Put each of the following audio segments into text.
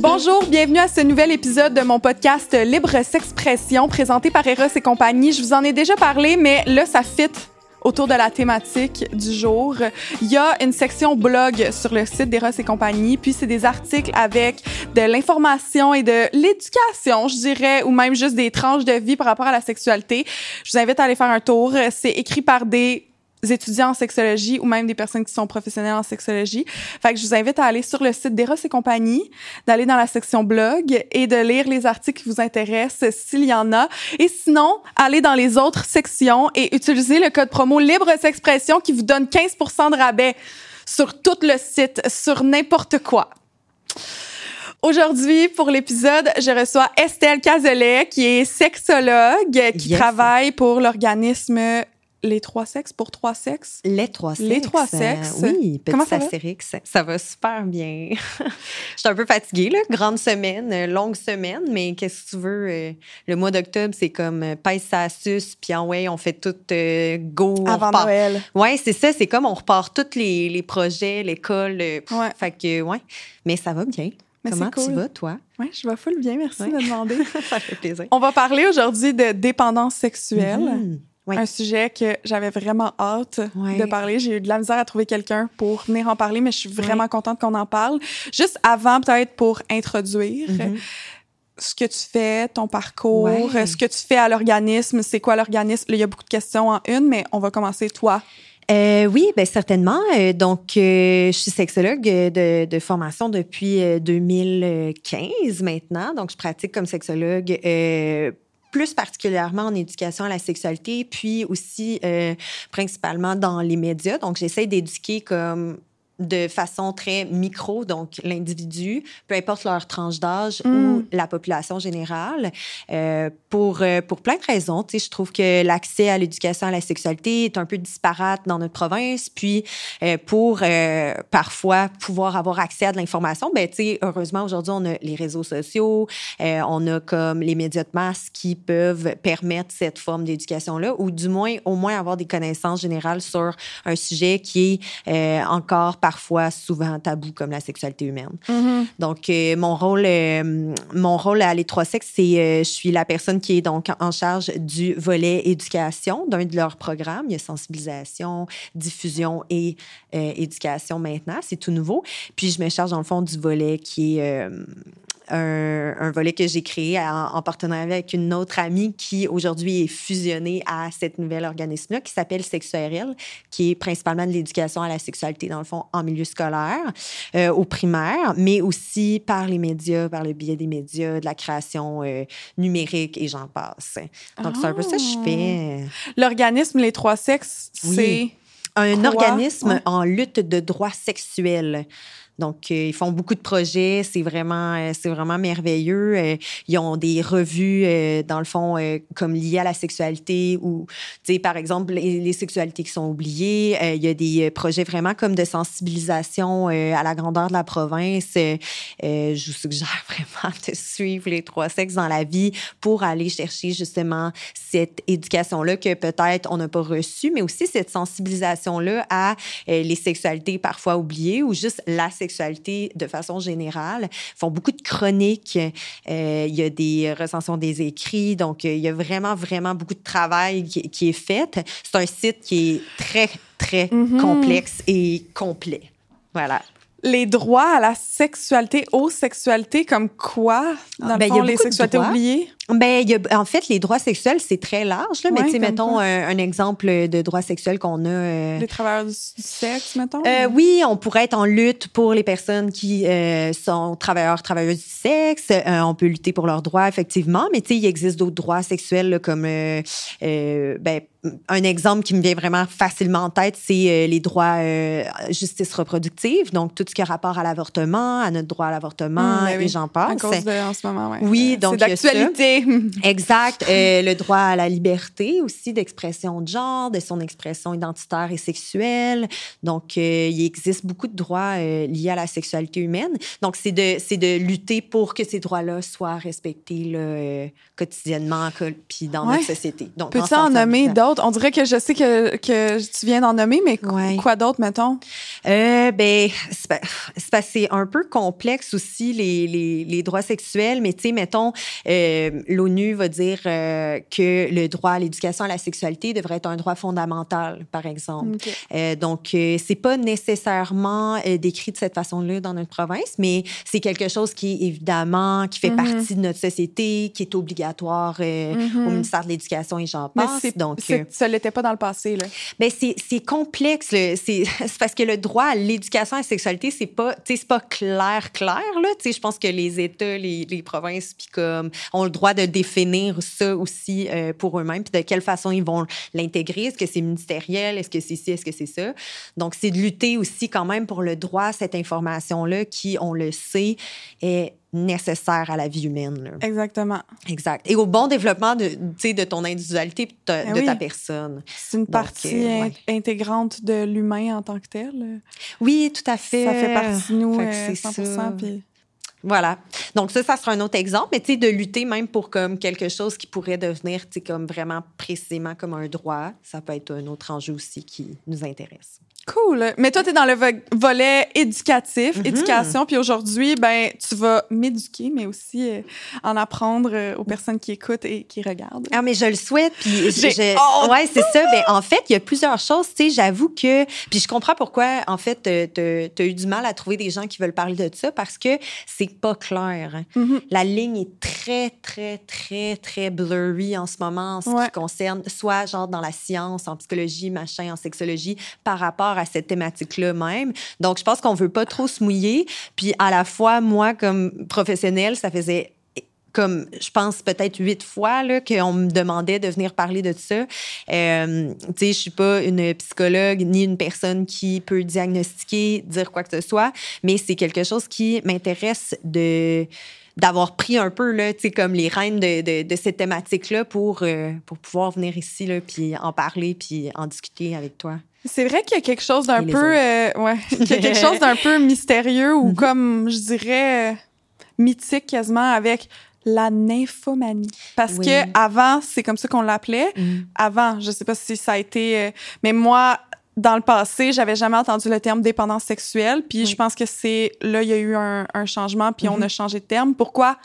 Bonjour, bienvenue à ce nouvel épisode de mon podcast Libre S'expression présenté par Eros et compagnie. Je vous en ai déjà parlé, mais là, ça fit autour de la thématique du jour. Il y a une section blog sur le site d'Eros et compagnie, puis c'est des articles avec de l'information et de l'éducation, je dirais, ou même juste des tranches de vie par rapport à la sexualité. Je vous invite à aller faire un tour. C'est écrit par des étudiants en sexologie ou même des personnes qui sont professionnelles en sexologie. Fait que je vous invite à aller sur le site d'Eros et compagnie, d'aller dans la section blog et de lire les articles qui vous intéressent s'il y en a. Et sinon, aller dans les autres sections et utiliser le code promo Libre S'expression qui vous donne 15% de rabais sur tout le site, sur n'importe quoi. Aujourd'hui, pour l'épisode, je reçois Estelle Cazelet, qui est sexologue, qui Yes. travaille pour l'organisme Les Trois Sexes, pour Trois Sexes? Les trois sexes. Les trois sexes. Oui, petit Comment ça va? Ça va super bien. Je suis un peu fatiguée, là. Grande semaine, euh, longue semaine, mais qu'est-ce que tu veux? euh, le mois d'octobre, c'est comme euh, pèse sa suce, puis en ouais, on fait tout euh, go. Avant. Noël. Ouais, c'est ça. C'est comme on repart tous les, les projets, l'école. euh, Ouais. Fait que, ouais. Mais ça va bien. Mais Comment tu vas, toi? Oui, je vais full bien, merci Ouais. de demander. ça fait plaisir. On va parler aujourd'hui de dépendance sexuelle. Mhm. Un sujet que j'avais vraiment hâte de parler. J'ai eu de la misère à trouver quelqu'un pour venir en parler, mais je suis vraiment contente qu'on en parle. Juste avant, peut-être pour introduire Mhm. ce que tu fais, ton parcours, ce que tu fais à l'organisme, c'est quoi l'organisme? Il y a beaucoup de questions en une, mais on va commencer toi. Euh, oui, ben certainement. Euh, donc, euh, je suis sexologue de, de formation depuis euh, 2015 maintenant. Donc, je pratique comme sexologue. Plus particulièrement en éducation à la sexualité, puis aussi euh, principalement dans les médias. Donc, j'essaie d'éduquer comme de façon très micro, donc l'individu, peu importe leur tranche d'âge Mm. ou la population générale, euh, pour, euh, pour plein de raisons. Tu sais, je trouve que l'accès à l'éducation à la sexualité est un peu disparate dans notre province. Puis, euh, pour euh, parfois pouvoir avoir accès à de l'information, ben, tu sais, heureusement, aujourd'hui, on a les réseaux sociaux, euh, on a comme les médias de masse qui peuvent permettre cette forme d'éducation-là, ou du moins, au moins avoir des connaissances générales sur un sujet qui est euh, encore parfois souvent tabou, comme la sexualité humaine. Donc, euh, mon rôle, euh, mon rôle à Les Trois Sexes, c'est euh, je suis la personne qui est donc en charge du volet éducation d'un de leurs programmes. Il y a sensibilisation, diffusion et éducation maintenant. C'est tout nouveau. Puis, je me charge, dans le fond, du volet qui est un, un volet que j'ai créé en, en partenariat avec une autre amie qui, aujourd'hui, est fusionnée à cette nouvelle organisme-là qui s'appelle SexuRL, qui est principalement de l'éducation à la sexualité, dans le fond, en milieu scolaire, euh, au primaire, mais aussi par les médias, par le biais des médias, de la création euh, numérique et j'en passe. Donc, c'est un peu ça que je fais. L'organisme Les Trois Sexes, Oui. c'est Un Quoi? organisme Ouais. en lutte de droits sexuels. Donc, euh, ils font beaucoup de projets. C'est vraiment, euh, c'est vraiment merveilleux. Euh, ils ont des revues, dans le fond, comme liées à la sexualité ou, tu par exemple, les, sexualités qui sont oubliées. Il y a des projets vraiment comme de sensibilisation à la grandeur de la province. Je vous suggère vraiment de suivre les trois sexes dans la vie pour aller chercher justement cette éducation-là que peut-être on n'a pas reçue, mais aussi cette sensibilisation-là à les sexualités parfois oubliées ou juste la sexualité de façon générale. Ils font beaucoup de chroniques. Euh, il y a des recensions des écrits. Donc, euh, il y a vraiment, vraiment beaucoup de travail qui, qui est fait. C'est un site qui est très, très Mhm. complexe et complet. Voilà. les droits à la sexualité, aux sexualités, comme quoi, dans le Ben, il y a fond, les sexualités oubliées? Ben, il y a, en fait, les droits sexuels, c'est très large. Là, mais Ouais, comme mettons quoi? un, un exemple de droit sexuel qu'on a. euh, Les travailleurs du, sexe, mettons? Euh, oui, on pourrait être en lutte pour les personnes qui euh, sont travailleurs, travailleuses du sexe. Euh, on peut lutter pour leurs droits, effectivement. Mais tu sais, il existe d'autres droits sexuels là, comme, euh, euh, ben, un exemple qui me vient vraiment facilement en tête, c'est euh, les droits euh, justice reproductive. Donc, tout ce qui a rapport à l'avortement, à notre droit à l'avortement, Hum, ben oui. et j'en à passe. cause de, en ce moment, ouais. Oui, Euh, donc, C'est d'actualité. Exact. Euh, le droit à la liberté aussi d'expression de genre, de son expression identitaire et sexuelle. Donc, euh, il existe beaucoup de droits euh, liés à la sexualité humaine. Donc, c'est de, c'est de lutter pour que ces droits-là soient respectés là, quotidiennement puis dans Ouais. notre société. Donc, Peux-tu en nommer d'autres? On dirait que je sais que, que tu viens d'en nommer, mais Ouais. quoi d'autre, mettons? Ben, c'est un peu complexe aussi, les, les, les droits sexuels, mais tu sais, mettons, euh, l'ONU va dire euh, que le droit à l'éducation à la sexualité devrait être un droit fondamental, par exemple. OK. Euh, donc, euh, c'est pas nécessairement euh, décrit de cette façon-là dans notre province, mais c'est quelque chose qui évidemment, qui fait Mhm. partie de notre société, qui est obligatoire Mhm. au ministère de l'Éducation et j'en passe. Donc, ça l'était pas dans le passé, là. ben c'est complexe. C'est parce que le droit à l'éducation à la sexualité, c'est pas, pas clair, clair. Là. Tu sais, Je pense que les États, les, les provinces, puis comme, ont le droit de définir ça aussi euh, pour eux-mêmes, puis de quelle façon ils vont l'intégrer. Est-ce que c'est ministériel? Est-ce que c'est ci? Est-ce que c'est ça? Donc, c'est de lutter aussi quand même pour le droit à cette information-là qui, on le sait, est nécessaire à la vie humaine. là. Exactement. Exact. Et au bon développement de, de ton individualité de, Ben de ta personne. C'est une Donc, partie euh, ouais. intégrante de l'humain en tant que tel. Oui, tout à fait. Ça fait partie de nous Fait que euh, c'est 100%. ça. Voilà. Donc ça, ça sera un autre exemple, mais tu sais, de lutter même pour comme quelque chose qui pourrait devenir, tu sais, comme vraiment précisément comme un droit, ça peut être un autre enjeu aussi qui nous intéresse. Cool. Mais toi, tu es dans le vo- volet éducatif, Mhm. éducation. Puis aujourd'hui, ben, tu vas m'éduquer, mais aussi euh, en apprendre euh, aux personnes qui écoutent et qui regardent. Ah, mais je le souhaite. Puis je- ouais, c'est ça. Ben, en fait, il y a plusieurs choses. Tu sais, j'avoue que. Puis je comprends pourquoi, en fait, tu as eu du mal à trouver des gens qui veulent parler de ça parce que c'est pas clair. Mhm. La ligne est très, très, très, très blurry en ce moment en ce Ouais. qui concerne, soit genre dans la science, en psychologie, machin, en sexologie, par rapport à cette thématique-là même. Donc, je pense qu'on veut pas trop se mouiller. Puis, à la fois, moi, comme professionnelle, ça faisait comme je pense peut-être huit fois qu'on me demandait de venir parler de ça. Euh, tu sais, je suis pas une psychologue ni une personne qui peut diagnostiquer, dire quoi que ce soit, mais c'est quelque chose qui m'intéresse de d'avoir pris un peu là, comme les rênes de, de, cette thématique-là pour euh, pour pouvoir venir ici puis en parler puis en discuter avec toi. C'est vrai qu'il y a quelque chose d'un peu, euh, ouais, qu'il y a quelque chose d'un peu mystérieux ou Mhm. comme je dirais euh, mythique quasiment avec la nymphomanie. Parce Oui. que avant, c'est comme ça qu'on l'appelait. Avant, je sais pas si ça a été, euh, mais moi, dans le passé, j'avais jamais entendu le terme dépendance sexuelle. Puis Oui. je pense que c'est là, il y a eu un, un changement, puis on Mhm. a changé de terme. Pourquoi?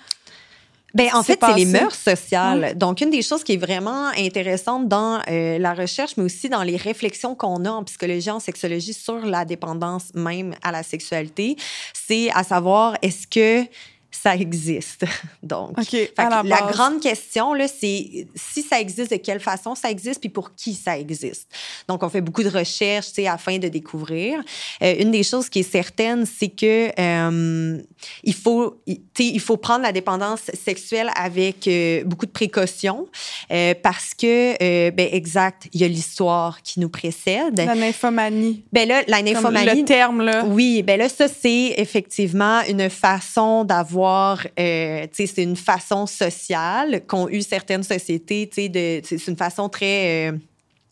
Ben, en fait, c'est les mœurs sociales. Donc, une des choses qui est vraiment intéressante dans euh, la recherche, mais aussi dans les réflexions qu'on a en psychologie, en sexologie sur la dépendance même à la sexualité, c'est à savoir, est-ce que ça existe? Donc, la base. grande question, là, c'est si ça existe, de quelle façon ça existe, puis pour qui ça existe. Donc, on fait beaucoup de recherches, afin de découvrir. Euh, une des choses qui est certaine, c'est que euh, il faut, il faut prendre la dépendance sexuelle avec euh, beaucoup de précautions, euh, parce que, ben, exact, il y a l'histoire qui nous précède. La nymphomanie. Ben là, la Comme nymphomanie. le terme, là. Oui, ben là, ça, c'est effectivement une façon d'avoir, euh, tu sais, c'est une façon sociale qu'ont eu certaines sociétés, tu sais, de, c'est une façon très euh,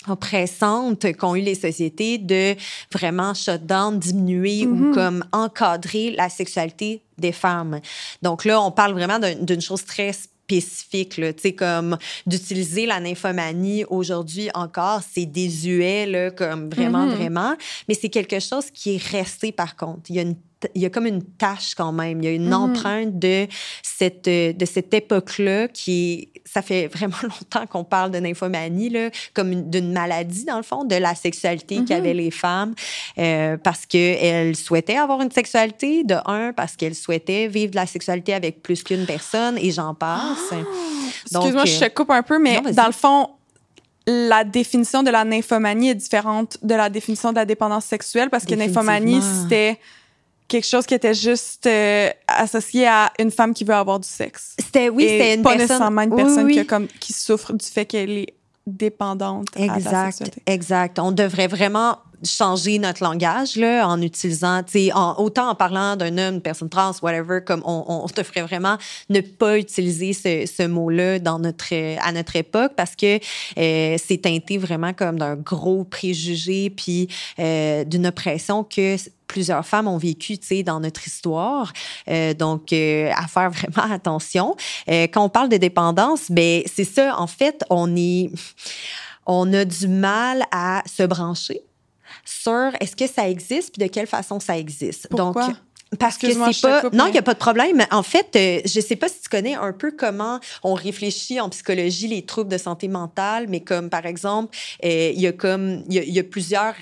oppressante qu'ont eu les sociétés de vraiment shut down, diminuer ou comme encadrer la sexualité des femmes. Donc là, on parle vraiment d'un- d'une chose très spécifique, tu sais, comme d'utiliser la nymphomanie aujourd'hui encore, c'est désuet, là, comme vraiment, Mhm. vraiment. Mais c'est quelque chose qui est resté, par contre. Il y a une il y a comme une tâche quand même. Il y a une Mhm. empreinte de cette, euh, de cette époque-là qui ça fait vraiment longtemps qu'on parle de nymphomanie, là, comme une- d'une maladie, dans le fond, de la sexualité Mhm. qu'avaient les femmes, euh, parce qu'elles souhaitaient avoir une sexualité, de un, parce qu'elles souhaitaient vivre de la sexualité avec plus qu'une personne, et j'en passe. Donc, Excuse-moi, je euh, te coupe un peu, mais non, dans le fond, la définition de la nymphomanie est différente de la définition de la dépendance sexuelle parce que nymphomanie, c'était quelque chose qui était juste euh, associé à une femme qui veut avoir du sexe. C'était, oui, c'était une pas personne... nécessairement une personne oui. Qui, a comme, qui souffre du fait qu'elle est dépendante à la Exact, exact. On devrait vraiment changer notre langage là, en utilisant, en, autant en parlant d'un homme, une personne trans, whatever, comme on, on te ferait vraiment ne pas utiliser ce, ce mot-là dans notre, à notre époque parce que euh, c'est teinté vraiment comme d'un gros préjugé puis euh, d'une oppression que plusieurs femmes ont vécu, tu sais, dans notre histoire. Euh, donc, euh, à faire vraiment attention. Euh, quand on parle de dépendance, ben c'est ça. En fait, on est, on a du mal à se brancher sur est-ce que ça existe puis de quelle façon ça existe? Donc, parce que c'est pas. Non, il n'y a pas de problème. En fait, euh, je sais pas si tu connais un peu comment on réfléchit en psychologie les troubles de santé mentale, mais comme par exemple, euh, il y a comme il y, a plusieurs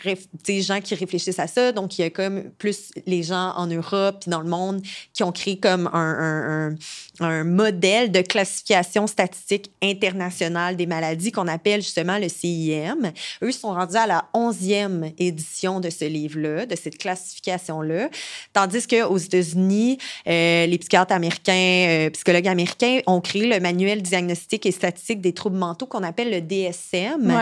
gens qui réfléchissent à ça. Donc, il y a comme plus les gens en Europe puis dans le monde qui ont créé comme un, un, un, modèle de classification statistique internationale des maladies qu'on appelle justement le CIM. Eux sont rendus à la onzième édition de ce livre-là, de cette classification-là, tandis que aux États-Unis, euh, les psychiatres américains, euh, psychologues américains ont créé le manuel diagnostique et statistique des troubles mentaux qu'on appelle le DSM,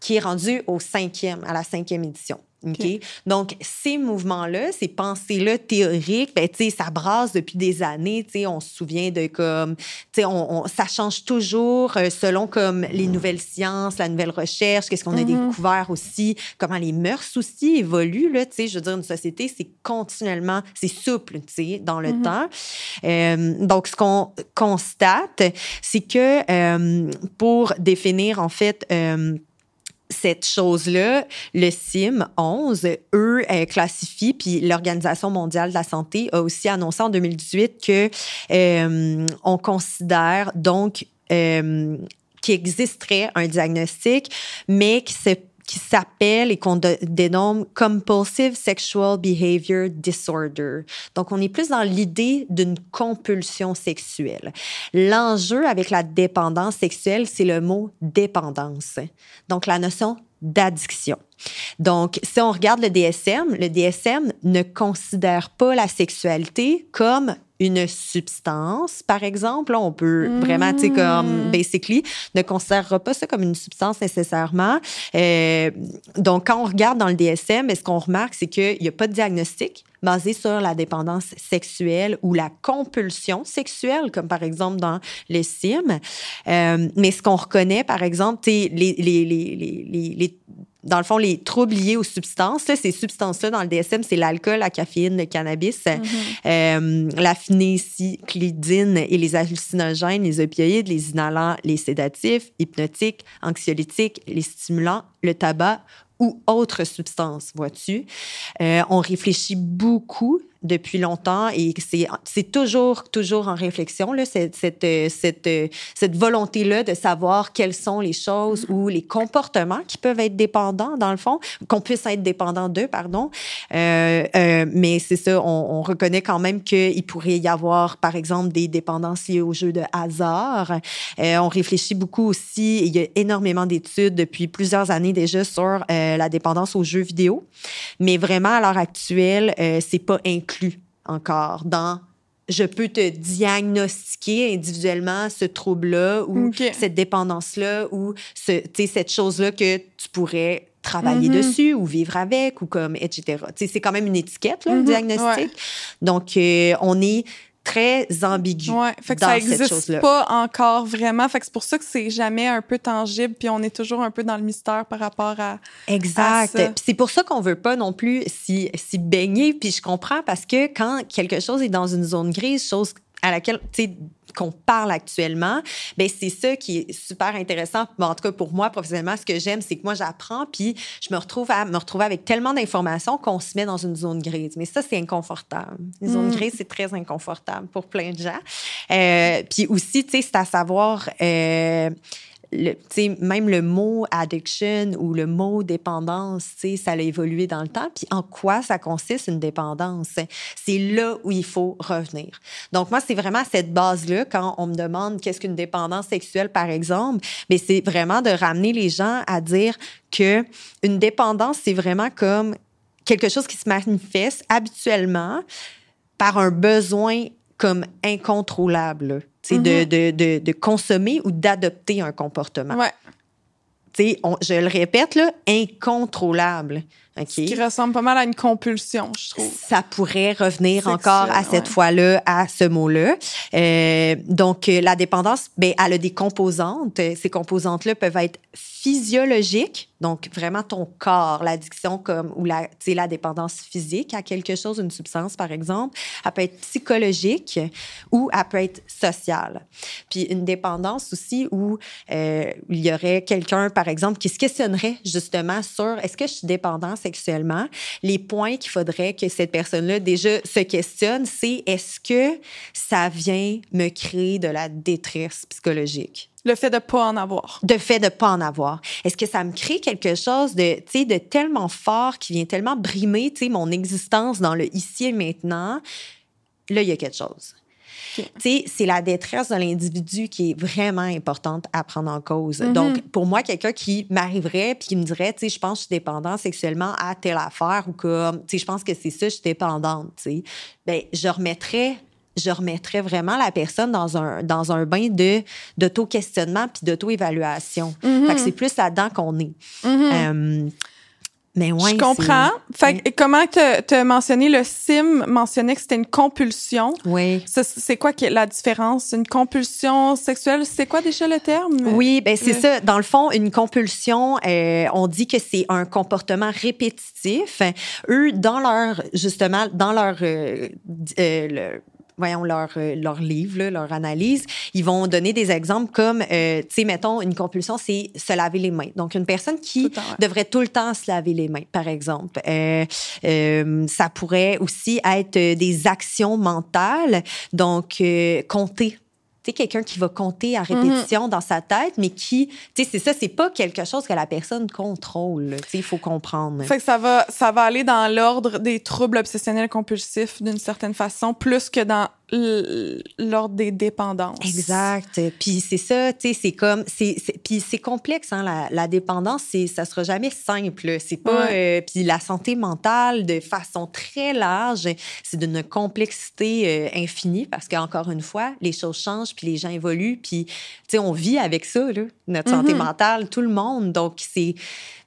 qui est rendu au cinquième, à la cinquième édition. OK? Donc, ces mouvements-là, ces pensées-là théoriques, ben, tu sais, ça brasse depuis des années. Tu sais, on se souvient de comme, tu sais, on, ça change toujours euh, selon comme les nouvelles sciences, la nouvelle recherche, qu'est-ce qu'on a mm-hmm. découvert aussi, comment les mœurs aussi évoluent, là. Tu sais, je veux dire, une société, c'est continuellement, c'est souple, tu sais, dans le mm-hmm. temps. Euh, donc, ce qu'on constate, c'est que euh, pour définir, en fait, cette chose-là, le CIM 11, eux, euh, classifient, puis l'Organisation mondiale de la santé a aussi annoncé en 2018 que euh, on considère donc euh, qu'il existerait un diagnostic, mais qui se qui s'appelle et qu'on dénomme Compulsive Sexual Behavior Disorder. Donc, on est plus dans l'idée d'une compulsion sexuelle. L'enjeu avec la dépendance sexuelle, c'est le mot dépendance. Donc, la notion d'addiction. Donc, si on regarde le DSM, le DSM ne considère pas la sexualité comme une substance, par exemple. on peut vraiment, tu sais, comme, mm. basically, ne considérera pas ça comme une substance nécessairement. Euh, donc, quand on regarde dans le DSM, ce qu'on remarque, c'est qu'il n'y a pas de diagnostic basé sur la dépendance sexuelle ou la compulsion sexuelle, comme par exemple dans les CIM. Euh, mais ce qu'on reconnaît, par exemple, les, les, les, les, les dans le fond, les troubles liés aux substances, ces substances-là dans le DSM, c'est l'alcool, la caféine, le cannabis, mm-hmm. euh, la phénécyclidine et les hallucinogènes, les opioïdes, les inhalants, les sédatifs, hypnotiques, anxiolytiques, les stimulants, le tabac ou autres substances, vois-tu. Euh, on réfléchit beaucoup depuis longtemps et c'est toujours, toujours en réflexion, là, cette, cette, cette, cette volonté-là de savoir quelles sont les choses ou les comportements qui peuvent être dépendants, dans le fond, qu'on puisse être dépendant d'eux, pardon. Euh, euh, mais c'est ça, on, on, reconnaît quand même qu'il pourrait y avoir, par exemple, des dépendances liées au jeu de hasard. Euh, on réfléchit beaucoup aussi, il y a énormément d'études depuis plusieurs années déjà sur euh, la dépendance aux jeux vidéo. Mais vraiment, à l'heure actuelle, euh, c'est pas encore dans je peux te diagnostiquer individuellement ce trouble-là ou cette dépendance-là ou ce, cette chose-là que tu pourrais travailler mm-hmm. dessus ou vivre avec ou comme, etc. C'est quand même une étiquette, là, le mm-hmm. diagnostic. Donc, euh, on est très ambigu. Ouais, fait que ça existe pas encore vraiment. Fait que c'est pour ça que c'est jamais un peu tangible, puis on est toujours un peu dans le mystère par rapport à. Exact. Puis c'est pour ça qu'on veut pas non plus s'y si baigner. Puis je comprends parce que quand quelque chose est dans une zone grise, chose à laquelle, tu sais, qu'on parle actuellement, ben c'est ça qui est super intéressant. en tout cas, pour moi, professionnellement, ce que j'aime, c'est que moi, j'apprends, puis je me retrouve à me retrouver avec tellement d'informations qu'on se met dans une zone grise. Mais ça, c'est inconfortable. Une zone mm. grise, c'est très inconfortable pour plein de gens. Euh, puis aussi, tu sais, c'est à savoir... Euh, même le mot addiction ou le mot dépendance, ça a évolué dans le temps. Puis en quoi ça consiste une dépendance? C'est là où il faut revenir. Donc moi, c'est vraiment cette base-là, quand on me demande qu'est-ce qu'une dépendance sexuelle, par exemple, mais c'est vraiment de ramener les gens à dire que une dépendance, c'est vraiment comme quelque chose qui se manifeste habituellement par un besoin comme incontrôlable c'est de, mm-hmm. de, de, de, consommer ou d'adopter un comportement. Ouais. On, je le répète, là, incontrôlable. Ce qui ressemble pas mal à une compulsion, je trouve. Ça pourrait revenir encore à cette fois-là, à ce mot-là. Euh, donc, euh, la dépendance, ben, elle a des composantes. Ces composantes-là peuvent être physiologiques, donc vraiment ton corps, l'addiction comme ou la, la dépendance physique à quelque chose, une substance par exemple. Elle peut être psychologique ou elle peut être sociale. Puis une dépendance aussi où euh, il y aurait quelqu'un par exemple qui se questionnerait justement sur est-ce que je suis dépendant sexuellement. Les points qu'il faudrait que cette personne-là déjà se questionne, c'est est-ce que ça vient me créer de la détresse psychologique? Le fait de pas en avoir. De fait de pas en avoir. Est-ce que ça me crée quelque chose de, de tellement fort qui vient tellement brimer, mon existence dans le ici et maintenant? Là, il y a quelque chose. C'est la détresse de l'individu qui est vraiment importante à prendre en cause. Mm-hmm. Donc, pour moi, quelqu'un qui m'arriverait puis qui me dirait, tu sais, je pense que je suis dépendante sexuellement à telle affaire ou comme, tu sais, je pense que c'est ça, je suis dépendante, tu sais, ben, je remettrais je remettrais vraiment la personne dans un, dans un bain de, d'auto-questionnement puis d'auto-évaluation. Mm-hmm. c'est plus là-dedans qu'on est. Mm-hmm. Euh, mais ouais, je comprends. Fait comment tu as mentionné le SIM, mentionnait que c'était une compulsion. Oui. C'est quoi la différence? Une compulsion sexuelle, c'est quoi déjà le terme? Oui, ben c'est ça. Dans le fond, une compulsion, euh, on dit que c'est un comportement répétitif. Eux, dans leur, justement, dans leur, euh, euh, voyons, leur, euh, leur livre, leur analyse, ils vont donner des exemples comme, euh, tu sais, mettons, une compulsion, c'est se laver les mains. Donc, une personne qui devrait tout le temps se laver les mains, par exemple. Euh, euh, ça pourrait aussi être des actions mentales, donc compter quelqu'un qui va compter à répétition mhm. dans sa tête, mais qui, tu sais, c'est ça, c'est pas quelque chose que la personne contrôle. Tu sais, il faut comprendre. Fait que ça va, ça va aller dans l'ordre des troubles obsessionnels compulsifs d'une certaine façon, plus que dans l'ordre des dépendances. Exact. Puis c'est ça, tu sais, c'est comme, c'est, puis c'est complexe, hein, la, la dépendance, c'est, ça sera jamais simple. C'est pas, euh, puis la santé mentale, de façon très large, c'est d'une complexité euh, infinie parce qu'encore une fois, les choses changent, puis les gens évoluent, puis, tu sais, on vit avec ça, là, notre santé mm-hmm. mentale, tout le monde. Donc, c'est,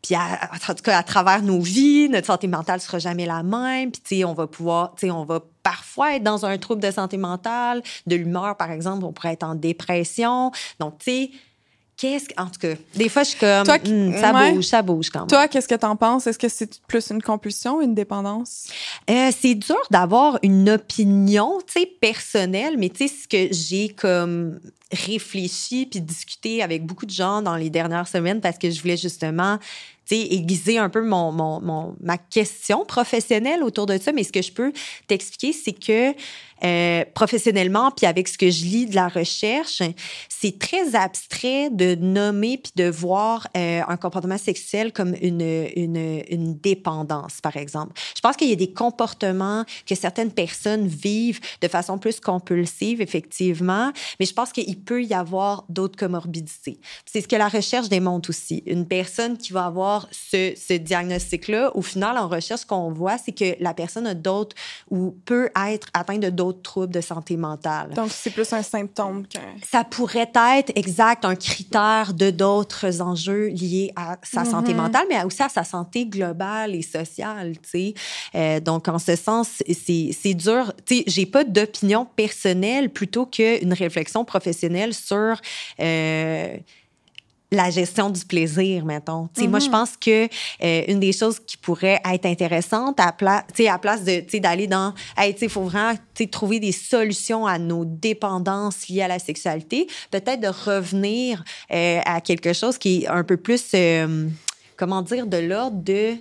puis en tout cas, à travers nos vies, notre santé mentale sera jamais la même. Puis, tu sais, on va pouvoir, tu sais, on va parfois être dans un trouble de santé mentale, de l'humeur, par exemple, on pourrait être en dépression. Donc, tu sais, qu'est-ce que, en tout cas, des fois, je suis comme, Toi, hmm, ça bouge, ça bouge quand même. Toi, qu'est-ce que t'en penses? Est-ce que c'est plus une compulsion ou une dépendance? Euh, c'est dur d'avoir une opinion, tu sais, personnelle, mais tu sais, ce que j'ai comme réfléchi puis discuté avec beaucoup de gens dans les dernières semaines parce que je voulais justement aiguiser un peu mon, mon, mon, ma question professionnelle autour de ça. Mais ce que je peux t'expliquer, c'est que euh, professionnellement, puis avec ce que je lis de la recherche, c'est très abstrait de nommer puis de voir euh, un comportement sexuel comme une, une, une, dépendance, par exemple. Je pense qu'il y a des comportements que certaines personnes vivent de façon plus compulsive, effectivement, mais je pense qu'il peut y avoir d'autres comorbidités. C'est ce que la recherche démontre aussi. Une personne qui va avoir ce, ce diagnostic-là, au final, en recherche, ce qu'on voit, c'est que la personne a d'autres ou peut être atteinte de d'autres troubles de santé mentale. Donc, c'est plus un symptôme qu'un... Ça pourrait être, exact, un critère de d'autres enjeux liés à sa santé mm-hmm. mentale, mais aussi à sa santé globale et sociale, tu sais. Euh, donc, en ce sens, c'est dur. Tu sais, j'ai pas d'opinion personnelle plutôt qu'une réflexion professionnelle sur... Euh, la gestion du plaisir, mettons. Sais, Moi, je mm-hmm. pense que euh, une des choses qui pourrait être intéressante à, pla à place de d'aller dans, il faut vraiment trouver des solutions à nos dépendances liées à la sexualité, peut-être de revenir euh, à quelque chose qui est un peu plus, euh, comment dire, de l'ordre de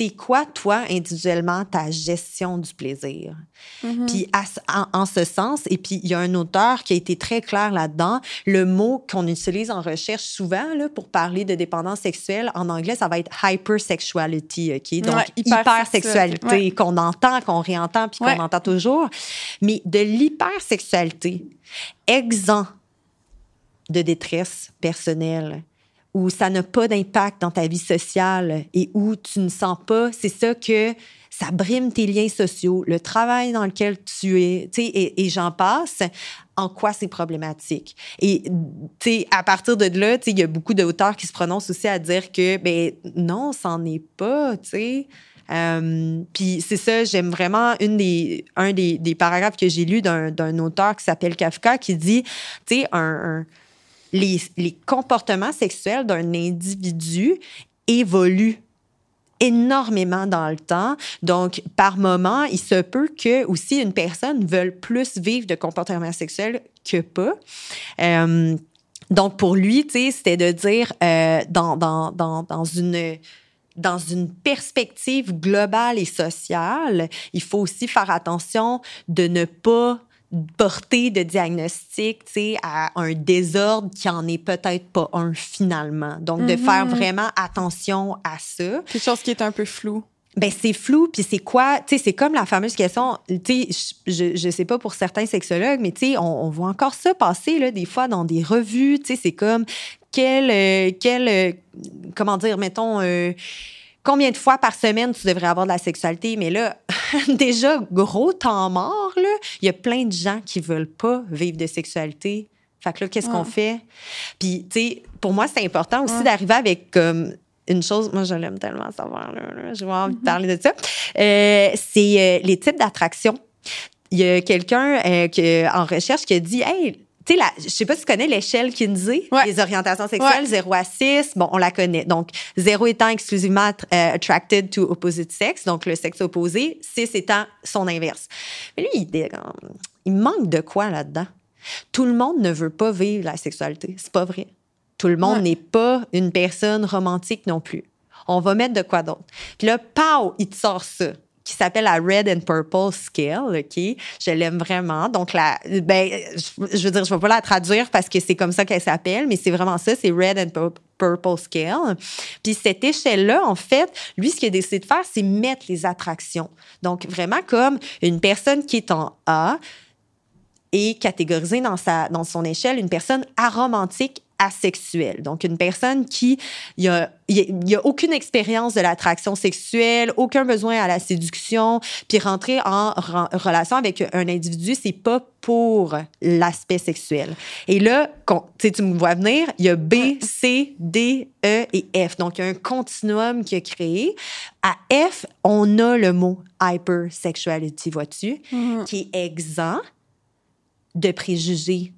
c'est quoi, toi, individuellement, ta gestion du plaisir? Mm-hmm. Puis, en, ce sens, et puis il y a un auteur qui a été très clair là-dedans, le mot qu'on utilise en recherche souvent là, pour parler de dépendance sexuelle, en anglais, ça va être hypersexuality, OK? Donc, hypersexualité, qu'on entend, qu'on réentend, puis qu'on entend toujours. Mais de l'hypersexualité, exempt de détresse personnelle, où ça n'a pas d'impact dans ta vie sociale et où tu ne sens pas, c'est ça que ça brime tes liens sociaux, le travail dans lequel tu es, tu sais, et, j'en passe, en quoi c'est problématique. Et, tu sais, à partir de là, tu sais, il y a beaucoup d'auteurs qui se prononcent aussi à dire que, ben non, c'en est pas, tu sais. Euh, puis c'est ça, j'aime vraiment une des, un des, des paragraphes que j'ai lu d'un auteur qui s'appelle Kafka qui dit, tu sais, un, un les, comportements sexuels d'un individu évoluent énormément dans le temps. Donc, par moment, il se peut que aussi une personne veuille plus vivre de comportements sexuels que pas. Euh, donc, pour lui, c'était de dire euh, dans une perspective globale et sociale, il faut aussi faire attention de ne pas porter de diagnostic à un désordre qui en est peut-être pas un finalement. Donc, de faire Mhm. vraiment attention à ça. Quelque chose qui est un peu flou. Ben c'est flou, puis c'est quoi? Tu sais, c'est comme la fameuse question, tu sais, je, je sais pas pour certains sexologues, mais tu sais, on, on voit encore ça passer, là, des fois, dans des revues, tu sais, c'est comme, quel, euh, quel euh, comment dire, mettons, euh, combien de fois par semaine tu devrais avoir de la sexualité, mais là, déjà, gros temps mort, là, il y a plein de gens qui veulent pas vivre de sexualité. Fait que là, qu'est-ce qu'on fait? Puis, tu sais, pour moi, c'est important aussi Ouais. d'arriver avec comme une chose, moi je l'aime tellement savoir, là, là, j'ai envie de parler de ça. Euh, c'est euh, les types d'attractions. Il y a quelqu'un euh, en recherche qui a dit Hey, tu sais, je sais pas si tu connais l'échelle Kinsey, Ouais. les orientations sexuelles, Ouais. 0 à 6. Bon, on la connaît. Donc, 0 étant exclusivement euh, attracted to opposite sex, donc le sexe opposé, 6 étant son inverse. Mais lui, il, il manque de quoi là-dedans? Tout le monde ne veut pas vivre la sexualité. C'est pas vrai. Tout le monde Ouais. n'est pas une personne romantique non plus. On va mettre de quoi d'autre. Puis là, pow, il te sort ça qui s'appelle la Red and Purple Scale, OK? Je l'aime vraiment. Donc, la, ben, je, veux dire, je vais pas la traduire parce que c'est comme ça qu'elle s'appelle, mais c'est vraiment ça, c'est Red and Pur- Purple Scale. Puis cette échelle-là, en fait, lui, ce qu'il a décidé de faire, c'est mettre les attractions. Donc, vraiment comme une personne qui est en A, est catégorisée dans, sa, dans son échelle une personne aromantique asexuelle. Donc, une personne qui, il y a, il y a- il y a aucune expérience de l'attraction sexuelle, aucun besoin à la séduction, puis rentrer en re- relation avec un individu, c'est pas pour l'aspect sexuel. Et là, tu me vois venir, il y a B, C, D, E et F. Donc, il y a un continuum qui a créé. À F, on a le mot hypersexuality, vois-tu, Mhm. qui est exempt de préjugés.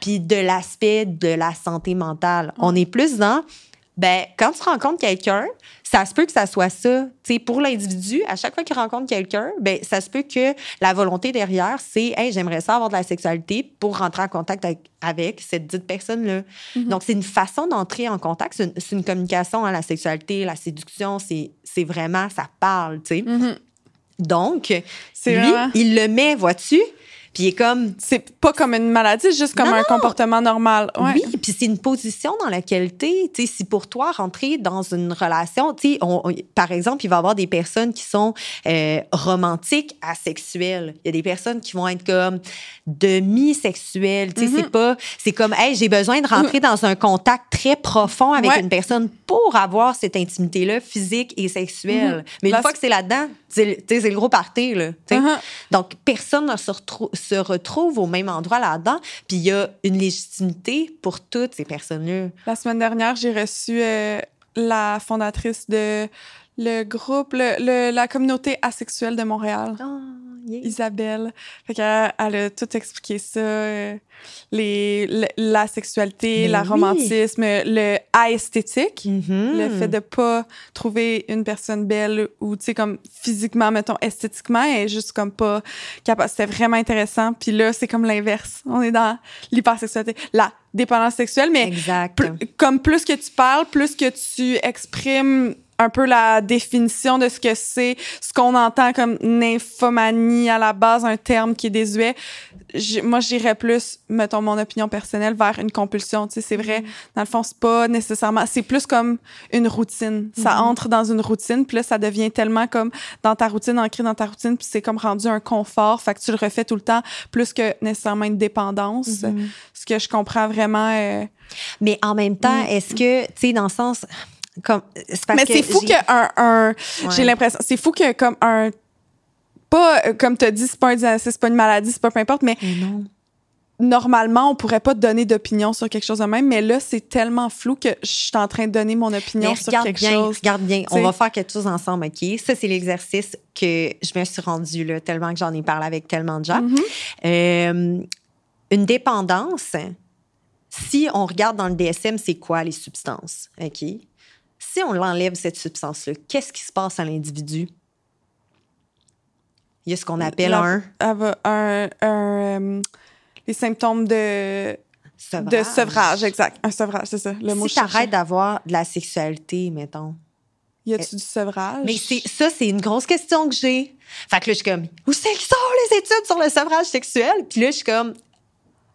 Puis de l'aspect de la santé mentale. On est plus dans, ben, quand tu rencontres quelqu'un, ça se peut que ça soit ça. Tu sais, pour l'individu, à chaque fois qu'il rencontre quelqu'un, ben, ça se peut que la volonté derrière, c'est, hey, j'aimerais ça avoir de la sexualité pour rentrer en contact avec, avec cette dite personne-là. Donc, c'est une façon d'entrer en contact. C'est une, communication à la sexualité, la séduction. C'est vraiment, ça parle, tu sais. Mhm. Donc, lui, vraiment- il le met, vois-tu? Puis il est comme, C'est pas comme une maladie, juste comme Non, un comportement normal. Ouais. Oui, puis c'est une position dans laquelle tu es. Si pour toi, rentrer dans une relation, tu sais, on- on- par exemple, il va y avoir des personnes qui sont euh, romantiques, asexuelles. Il y a des personnes qui vont être comme demi-sexuelles. Tu sais, Mhm. c'est pas, c'est comme, hey, j'ai besoin de rentrer dans un contact très profond avec Ouais. une personne pour avoir cette intimité-là physique et sexuelle. Mhm. Mais une fois que c'est là-dedans, c'est le- sais, c'est gros party, là. sais. Uh-huh. Donc, personne ne se, retrou- se retrouve au même endroit là-dedans. Puis il y a une légitimité pour toutes ces personnes-là. La semaine dernière, j'ai reçu euh, la fondatrice de le groupe, le- le- la communauté asexuelle de Montréal. Oh, yeah. Isabelle. Fait qu'elle elle a tout expliqué ça. euh, les, le- la sexualité, Mais la oui. romantisme, le esthétique. Mhm. Le fait de pas trouver une personne belle ou, tu sais, comme physiquement, mettons, esthétiquement, elle est juste comme pas capable. C'était vraiment intéressant. Puis là, c'est comme l'inverse. On est dans l'hypersexualité. La dépendance sexuelle, mais Exact. comme plus que tu parles, plus que tu exprimes un peu la définition de ce que c'est, ce qu'on entend comme nymphomanie à la base, un terme qui est désuet. moi, j'irais plus, mettons mon opinion personnelle, vers une compulsion. Tu sais, c'est vrai, mm-hmm. dans le fond, c'est pas nécessairement, c'est plus comme une routine. Ça mm-hmm. entre dans une routine, puis là, ça devient tellement comme dans ta routine, ancré dans ta routine, puis c'est comme rendu un confort, fait que tu le refais tout le temps, plus que nécessairement une dépendance. Mm-hmm. Ce que je comprends vraiment. Euh, Mais en même temps, mm. est-ce que, tu sais, dans le sens mais c'est fou que un, j'ai l'impression c'est fou que comme un pas euh, comme tu as dit c'est pas un c'est pas une maladie c'est pas peu importe mais, normalement on pourrait pas donner d'opinion sur quelque chose de même mais là c'est tellement flou que je suis en train de donner mon opinion sur quelque chose regarde bien on va faire quelque chose ensemble ok? Ça c'est l'exercice que je me suis rendue là tellement que j'en ai parlé avec tellement de gens mm-hmm. euh, une dépendance si on regarde dans le DSM, c'est quoi les substances? OK? Si on l'enlève, cette substance-là, qu'est-ce qui se passe à l'individu? Il y a ce qu'on appelle un... Un, euh, Les symptômes de... Sevrage. De sevrage, exact. Un sevrage, c'est ça. Le si t'arrêtes d'avoir de la sexualité, mettons. Y a-tu du sevrage? Mais ça, c'est une grosse question que j'ai. Fait que là, je suis comme, où c'est sont les études sur le sevrage sexuel? Puis là, je suis comme,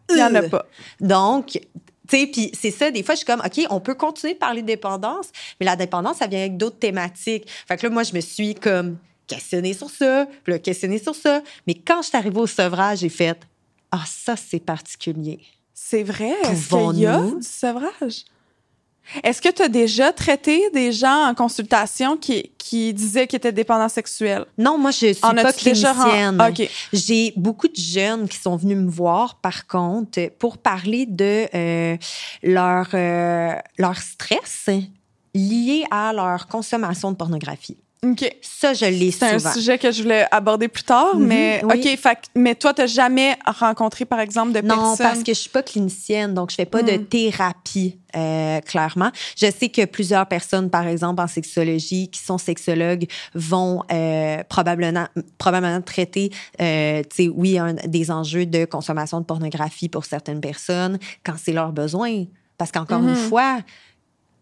il n'y en a pas. Donc, puis c'est ça, des fois, je suis comme, OK, on peut continuer de parler de dépendance, mais la dépendance, ça vient avec d'autres thématiques. Fait que là, moi, je me suis comme questionnée sur ça, puis là, questionnée sur ça. Mais quand je suis arrivée au sevrage, j'ai fait, ah, ça, c'est particulier. C'est vrai? Est-ce qu'il y a du sevrage? Est-ce que tu as déjà traité des gens en consultation qui, qui disaient qu'ils étaient dépendants sexuels? Non, moi, je suis pas clinicienne. J'ai beaucoup de jeunes qui sont venus me voir, par contre, pour parler de euh, leur, euh, leur stress lié à leur consommation de pornographie. OK. Ça, je l'ai souvent. C'est un sujet que je voulais aborder plus tard, mhm, mais OK. Fait, mais toi, tu n'as jamais rencontré, par exemple, de personnes... Non, parce que je suis pas clinicienne, donc je fais pas de hmm. thérapie, euh, clairement. Je sais que plusieurs personnes, par exemple, en sexologie, qui sont sexologues, vont euh, probablement, probablement traiter, euh, tu sais, oui, des enjeux de consommation de pornographie pour certaines personnes quand c'est leur besoin. Parce qu'encore une mhm. fois,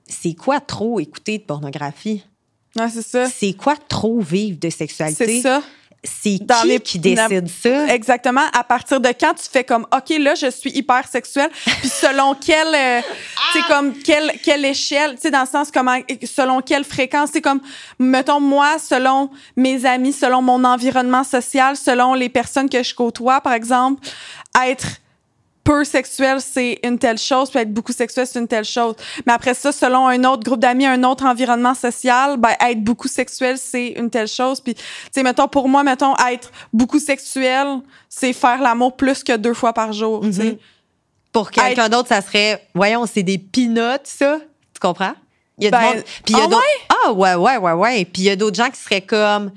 c'est quoi trop écouter de pornographie? C'est ça. C'est quoi trop vivre de sexualité? C'est ça. C'est qui les... qui décide ça? Exactement. À partir de quand tu fais comme, OK, là, je suis hyper sexuelle, puis selon quelle, euh, comme, quelle, quelle échelle, tu sais, dans le sens, comment, selon quelle fréquence, c'est comme, mettons, moi, selon mes amis, selon mon environnement social, selon les personnes que je côtoie, par exemple, être peu sexuel, c'est une telle chose, puis être beaucoup sexuel, c'est une telle chose. Mais après ça, selon un autre groupe d'amis, un autre environnement social, ben, être beaucoup sexuel, c'est une telle chose. Puis, tu sais, mettons, pour moi, mettons, être beaucoup sexuel, c'est faire l'amour plus que deux fois par jour. Mm-hmm. Pour quelqu'un d'autre, ça serait, voyons, c'est des pinottes, ça? Tu comprends? Il y a ben, Puis il y a ah d'autres. Ah, ouais, ouais, ouais, ouais. Puis il y a d'autres gens qui seraient comme,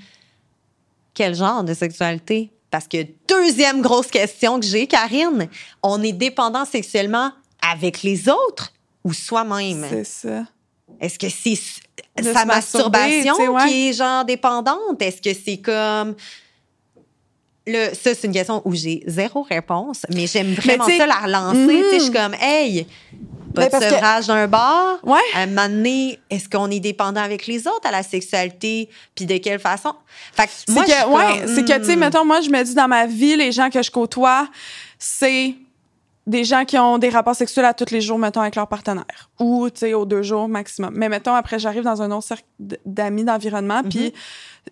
quel genre de sexualité? Parce que deuxième grosse question que j'ai, Karine, on est dépendant sexuellement avec les autres ou soi-même? C'est ça. Est-ce que c'est sa masturbation qui est genre dépendante? Est-ce que c'est comme... Le, ça, c'est une question où j'ai zéro réponse, mais j'aime vraiment ça la relancer. Je suis mm. comme, hey, pas de sevrage d'un bar? Ouais. À un moment donné, est-ce qu'on est dépendant avec les autres à la sexualité? Puis de quelle façon? Fait que c'est que, ouais, c'est que, tu sais, hmm. mettons, moi, je me dis dans ma vie, les gens que je côtoie, c'est des gens qui ont des rapports sexuels à tous les jours, mettons, avec leur partenaire. Ou, tu sais, aux deux jours maximum. Mais mettons, après, j'arrive dans un autre cercle d'amis, d'environnement, puis mm-hmm.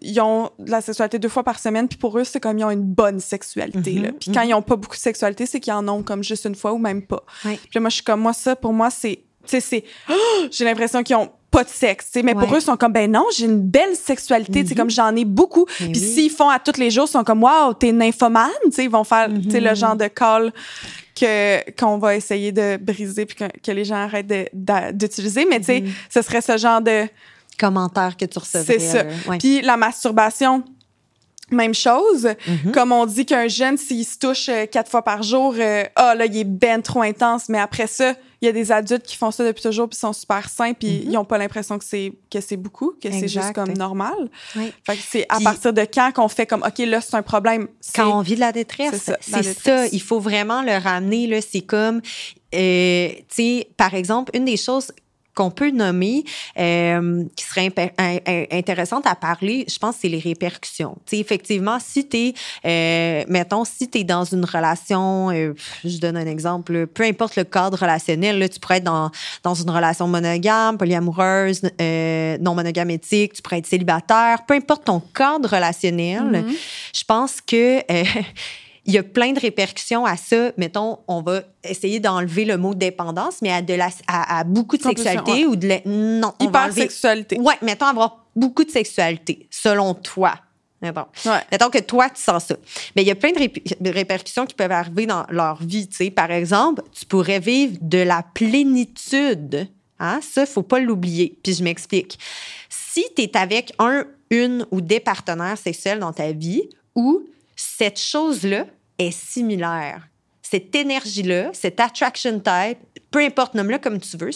ils ont de la sexualité deux fois par semaine, puis pour eux, c'est comme ils ont une bonne sexualité. là. Mm-hmm. Puis quand mm-hmm. ils ont pas beaucoup de sexualité, c'est qu'ils en ont comme juste une fois ou même pas. Puis là, moi, je suis comme, moi, ça, pour moi, c'est... Tu sais, c'est... j'ai l'impression qu'ils ont pas de sexe, mais pour eux, ils sont comme, ben non, j'ai une belle sexualité, c'est comme j'en ai beaucoup. Puis s'ils font à tous les jours, ils sont comme, waouh, t'es nymphomane, tu ils vont faire, tu sais, le genre de call que qu'on va essayer de briser puis que, les gens arrêtent d'utiliser. Mais tu sais, mm-hmm. ce serait ce genre de commentaire que tu recevrais. C'est ça. Puis la masturbation. Même chose. Mm-hmm. Comme on dit qu'un jeune, s'il se touche euh, quatre fois par jour, euh, ah là, il est ben trop intense. Mais après ça, il y a des adultes qui font ça depuis toujours puis sont super sains puis mm-hmm. ils ont pas l'impression que c'est que c'est beaucoup que c'est juste comme normal. Fait que c'est à partir de quand qu'on fait comme OK là c'est un problème. Quand on vit de la détresse, c'est ça, il faut vraiment le ramener là, c'est comme euh, tu sais par exemple une des choses qu'on peut nommer, euh, qui serait intéressante à parler, je pense, c'est les répercussions. Tu sais, effectivement, si tu es, euh, mettons, si tu es dans une relation, euh, je donne un exemple, peu importe le cadre relationnel, là, tu pourrais être dans, dans une relation monogame, polyamoureuse, euh, non monogame éthique, tu pourrais être célibataire, peu importe ton cadre relationnel, mm-hmm. je pense que euh, il y a plein de répercussions à ça. Mettons, on va essayer d'enlever le mot dépendance, mais à, de la, à, beaucoup de sexualité ou de la, non, hypersexualité. Ouais, mettons avoir beaucoup de sexualité, selon toi. Mettons. Ouais. mettons que toi, tu sens ça. Mais il y a plein de, répercussions qui peuvent arriver dans leur vie. sais. Par exemple, tu pourrais vivre de la plénitude. Hein? Ça, faut pas l'oublier. Puis je m'explique. Si tu es avec un, une ou des partenaires sexuels dans ta vie ou cette chose-là est similaire. Cette énergie-là, cette attraction type, peu importe, nomme-le comme tu veux,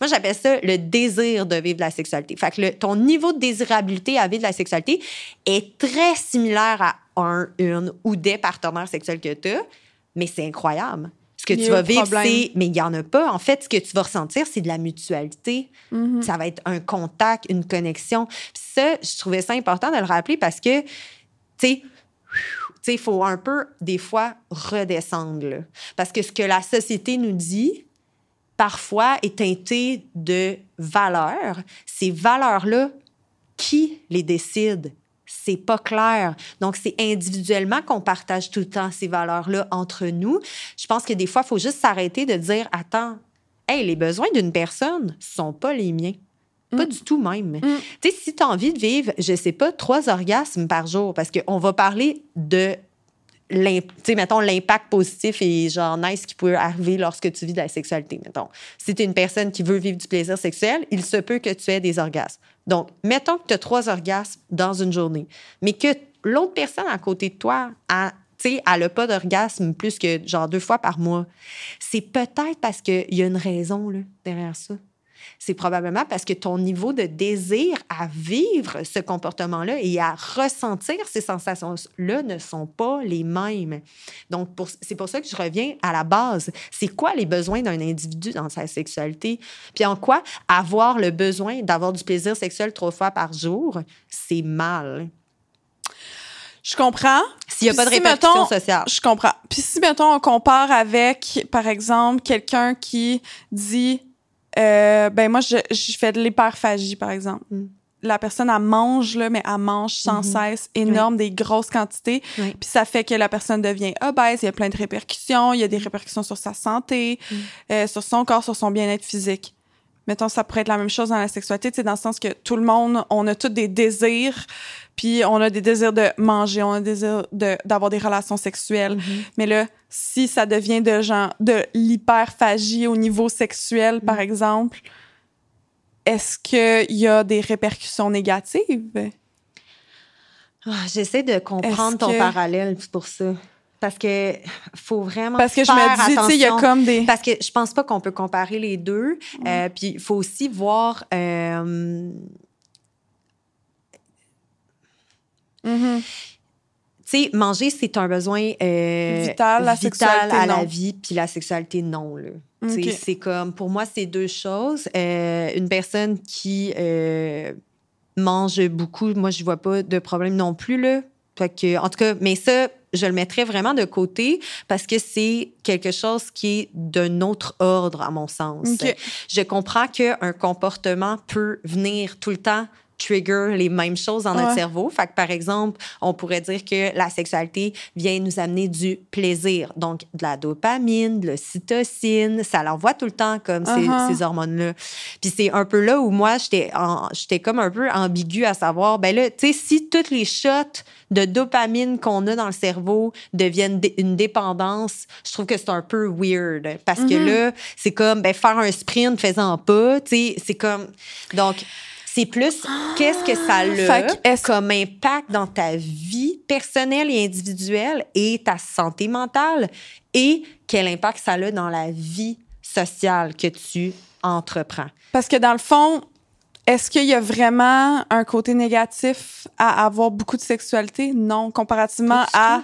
moi j'appelle ça le désir de vivre la sexualité. Fait que ton niveau de désirabilité à vivre la sexualité est très similaire à un, une ou des partenaires sexuels que tu as, mais c'est incroyable. Ce que tu vas vivre, c'est. Mais il n'y en a pas. En fait, ce que tu vas ressentir, c'est de la mutualité. Mm-hmm. Ça va être un contact, une connexion. ça, je trouvais ça important de le rappeler parce que, tu sais, il faut un peu, des fois, redescendre. Parce que ce que la société nous dit, parfois, est teinté de valeurs. Ces valeurs-là, qui les décide? C'est pas clair. Donc, c'est individuellement qu'on partage tout le temps ces valeurs-là entre nous. Je pense que des fois, il faut juste s'arrêter de dire Attends, hey, les besoins d'une personne sont pas les miens. Pas mm. du tout même. Mm. Tu sais, si tu as envie de vivre, je sais pas, trois orgasmes par jour, parce qu'on va parler de mettons, l'impact positif et genre nice qui peut arriver lorsque tu vis de la sexualité, mettons. Si tu es une personne qui veut vivre du plaisir sexuel, il se peut que tu aies des orgasmes. Donc, mettons que tu as trois orgasmes dans une journée, mais que l'autre personne à côté de toi a tu elle n'a pas d'orgasme plus que genre deux fois par mois. C'est peut-être parce qu'il y a une raison là, derrière ça c'est probablement parce que ton niveau de désir à vivre ce comportement-là et à ressentir ces sensations-là ne sont pas les mêmes. Donc, c'est pour ça que je reviens à la base. C'est quoi les besoins d'un individu dans sa sexualité? Puis en quoi avoir le besoin d'avoir du plaisir sexuel trois fois par jour, c'est mal? Je comprends. S'il n'y a pas de répercussion sociale. Je comprends. Puis si, mettons, on compare avec, par exemple, quelqu'un qui dit euh, ben moi, je, je fais de l'hyperphagie, par exemple. Mm. La personne, elle mange, là, mais elle mange sans mm-hmm. cesse, énorme, des grosses quantités. Puis ça fait que la personne devient obèse. Il y a plein de répercussions. Il y a des répercussions sur sa santé, mm. euh, sur son corps, sur son bien-être physique. Mettons, ça pourrait être la même chose dans la sexualité, tu sais, dans le sens que tout le monde, on a tous des désirs puis on a des désirs de manger, on a des désirs d'avoir des relations sexuelles. Mm-hmm. Mais là, si ça devient de genre de l'hyperphagie au niveau sexuel, par mm. exemple, est-ce qu'il y a des répercussions négatives? Ah, j'essaie de comprendre ton parallèle pour ça. Parce que faut vraiment Parce que je me dis, il y a comme des... Parce que je pense pas qu'on peut comparer les deux. Euh, puis il faut aussi voir... Euh, Mm-hmm. Tu sais, manger, c'est un besoin euh, vital, la vital à la vie, puis la sexualité, non. Là. C'est comme, pour moi, c'est deux choses. Une personne qui mange beaucoup, moi, je vois pas de problème non plus. Là. Fait que, en tout cas, mais ça, je le mettrais vraiment de côté parce que c'est quelque chose qui est d'un autre ordre, à mon sens. Je comprends qu'un comportement peut venir tout le temps trigger les mêmes choses dans notre cerveau. Fait que, par exemple, on pourrait dire que la sexualité vient nous amener du plaisir. Donc, de la dopamine, de l'ocytocine, ça l'envoie tout le temps comme uh-huh. ces, hormones-là. Puis c'est un peu là où moi, j'étais comme un peu ambiguë à savoir, ben là, tu sais, si toutes les shots de dopamine qu'on a dans le cerveau deviennent une dépendance, je trouve que c'est un peu weird. Parce que mm-hmm. là, c'est comme, ben, faire un sprint faisant pas, tu sais, c'est comme... Donc, c'est plus qu'est-ce que ça a comme impact dans ta vie personnelle et individuelle et ta santé mentale? Et quel impact ça a dans la vie sociale que tu entreprends? Parce que dans le fond, est-ce qu'il y a vraiment un côté négatif à avoir beaucoup de sexualité? Non, comparativement à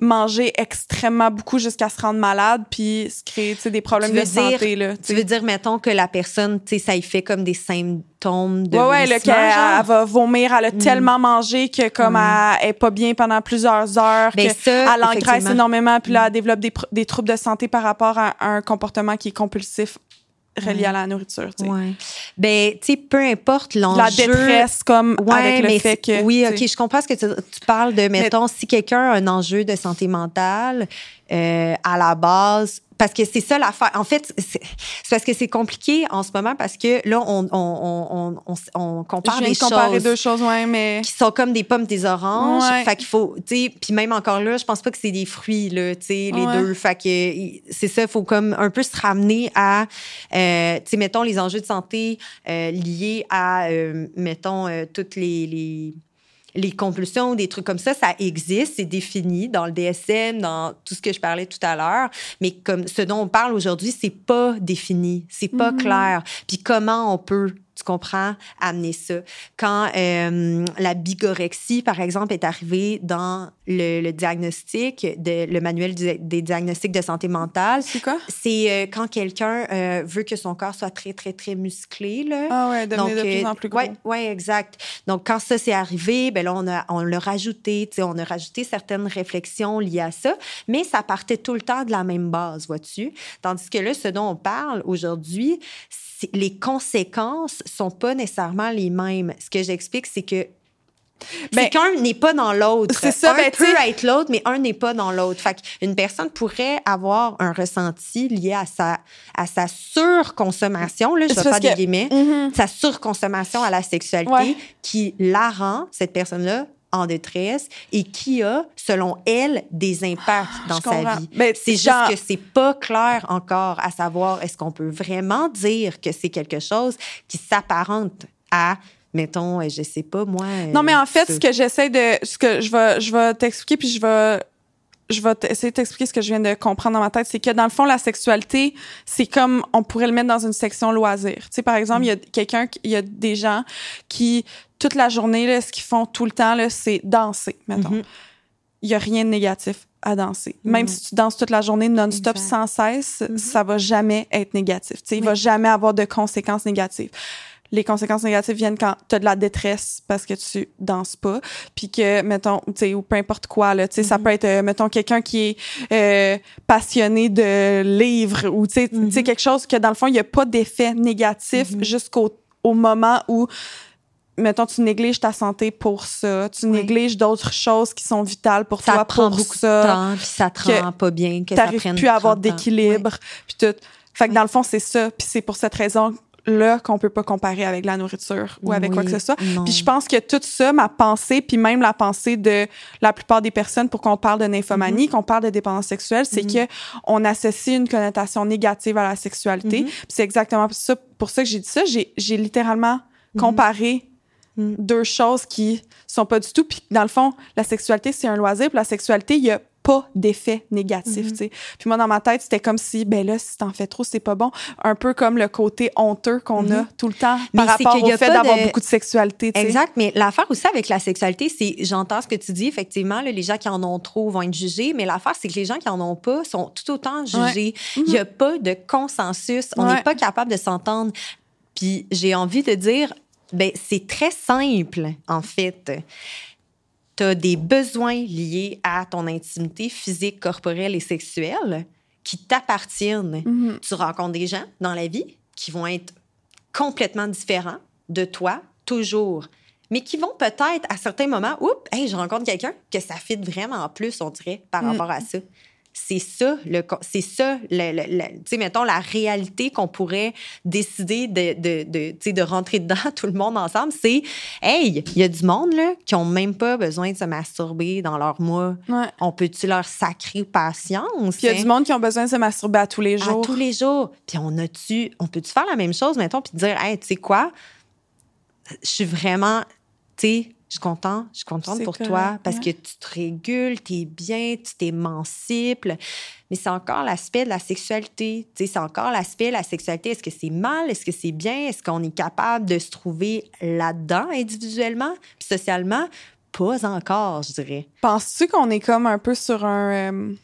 manger extrêmement beaucoup jusqu'à se rendre malade puis se créer des problèmes de santé. Là, tu veux dire, mettons que la personne, tu sais, ça y fait comme des symptômes de Ouais, ouais, là, qu'elle elle va vomir, elle a Mm. tellement mangé que comme elle est pas bien pendant plusieurs heures, Ben, que ça, elle engraisse. Mm. énormément, puis là, elle développe des, des troubles de santé par rapport à un comportement qui est compulsif relié à la nourriture. tu sais. Ouais. Ben, tu sais, peu importe l'enjeu. La détresse, comme Ouais, avec le fait que... Oui, OK, je comprends ce que tu, tu parles de, mettons, si quelqu'un a un enjeu de santé mentale, euh, à la base, parce que c'est ça l'affaire. En fait, c'est parce que c'est compliqué en ce moment parce que là, on, on, on, on, compare des choses deux choses, ouais, mais... qui sont comme des pommes, des oranges. Ouais. Fait qu'il faut, tu sais, puis même encore là, je pense pas que c'est des fruits, là, tu sais, les Ouais. deux. Fait que c'est ça, il faut comme un peu se ramener à, euh, tu sais, mettons, les enjeux de santé euh, liés à, euh, mettons, euh, toutes les, les les compulsions, des trucs comme ça, ça existe, c'est défini dans le DSM, dans tout ce que je parlais tout à l'heure. Mais comme ce dont on parle aujourd'hui, c'est pas défini, c'est pas Mhm. clair. Puis comment on peut, tu comprends, amener ça Quand euh, la bigorexie, par exemple, est arrivée dans le, le diagnostic, de, le manuel du- des diagnostics de santé mentale, C'est quoi? c'est euh, quand quelqu'un euh, veut que son corps soit très très très musclé là. Ah ouais, devenir de plus en plus gros. Ouais, ouais, exact. Donc, quand ça s'est arrivé, ben là, on, a, on l'a rajouté, tu sais, on a rajouté certaines réflexions liées à ça, mais ça partait tout le temps de la même base, vois-tu? Tandis que là, ce dont on parle aujourd'hui, c'est- les conséquences sont pas nécessairement les mêmes. Ce que j'explique, c'est que Ben, c'est qu'un n'est pas dans l'autre. C'est ça, un ben, peut être l'autre, mais un n'est pas dans l'autre. Fait qu'une personne pourrait avoir un ressenti lié à sa, à sa surconsommation, là, je vais faire des que- guillemets, Mhm. sa surconsommation à la sexualité Ouais. qui la rend, cette personne-là, en détresse et qui a, selon elle, des impacts dans Je comprends. sa vie. Ben, c'est juste genre- que c'est pas clair encore à savoir est-ce qu'on peut vraiment dire que c'est quelque chose qui s'apparente à, mettons, euh, je sais pas moi. euh, Non, mais en fait, ça. ce que j'essaie de. Ce que je vais, je vais t'expliquer, puis je vais. Je vais essayer de t'expliquer ce que je viens de comprendre dans ma tête. C'est que dans le fond, la sexualité, c'est comme on pourrait le mettre dans une section loisirs. Tu sais, par exemple, il y a quelqu'un, il y a des gens qui, toute la journée, là, ce qu'ils font tout le temps, c'est danser, mettons. Mhm. Il y a rien de négatif à danser. Même Mhm. si tu danses toute la journée non-stop sans cesse, Mhm. ça va jamais être négatif. Tu sais, il Oui. va jamais avoir de conséquences négatives. Les conséquences négatives viennent quand tu as de la détresse parce que tu danses pas, puis que, mettons, tu sais, ou peu importe quoi, là, tu sais, ça Mhm. peut être, euh, mettons, quelqu'un qui est euh, passionné de livres ou, tu sais, sais, Mhm. quelque chose que, dans le fond, il n'y a pas d'effet négatif Mhm. jusqu'au au moment où mettons, tu négliges ta santé pour ça, tu Oui. négliges d'autres choses qui sont vitales pour ça toi prend pour beaucoup ça. de temps, puis ça te rend pas bien, que ça prenne plus à avoir 30 ans. d'équilibre, puis tout. Fait que Oui. dans le fond, c'est ça. Puis c'est pour cette raison là qu'on peut pas comparer avec la nourriture ou avec quoi que ce soit. non. Puis je pense que tout ça, ma pensée, puis même la pensée de la plupart des personnes pour qu'on parle de nymphomanie, Mm-hmm. qu'on parle de dépendance sexuelle, c'est que on associe une connotation négative à la sexualité. Mhm. Puis c'est exactement pour ça, pour ça que j'ai dit ça. J'ai littéralement Mhm. comparé Mhm. deux choses qui sont pas du tout. Puis dans le fond, la sexualité, c'est un loisir. Puis la sexualité, il y a pas d'effet négatif, tu sais. Puis moi, dans ma tête, c'était comme si, ben là, si t'en fais trop, c'est pas bon. Un peu comme le côté honteux qu'on a Mhm. tout le temps Mais par rapport au a fait d'avoir de- beaucoup de sexualité. Exact, mais l'affaire aussi avec la sexualité, c'est, j'entends ce que tu dis, effectivement, là, les gens qui en ont trop vont être jugés, mais l'affaire, c'est que les gens qui en ont pas sont tout autant jugés. Il n'y a pas de consensus, on n'est Ouais. pas capable de s'entendre. Puis j'ai envie de dire, ben, c'est très simple, en fait. Tu as des besoins liés à ton intimité physique, corporelle et sexuelle qui t'appartiennent Mhm. tu rencontres des gens dans la vie qui vont être complètement différents de toi, toujours, mais qui vont peut-être à certains moments, oups, hey, je rencontre quelqu'un que ça fit vraiment plus, on dirait, par Mm. rapport à ça. C'est ça, le, c'est ça, le, le- le- tu sais, mettons, la réalité qu'on pourrait décider de, de, de, de rentrer dedans, tout le monde ensemble, c'est, hey, il y a du monde, là, qui ont même pas besoin de se masturber dans leur mois. Ouais. On peut-tu leur sacrer patience? Puis il y a hein? du monde qui ont besoin de se masturber à tous les à jours. tous les jours. Puis on a-tu, on peut-tu faire la même chose, mettons, puis dire, hey, tu sais quoi, je suis vraiment, tu sais, je suis contente, je suis contente pour toi parce ouais. que tu te régules, tu es bien, tu t'émancipes. Mais c'est encore l'aspect de la sexualité. Tu sais, c'est encore l'aspect de la sexualité. Est-ce que c'est mal? Est-ce que c'est bien? Est-ce qu'on est capable de se trouver là-dedans individuellement, puis socialement, pas encore, je dirais. Penses-tu qu'on est comme un peu sur un. Euh,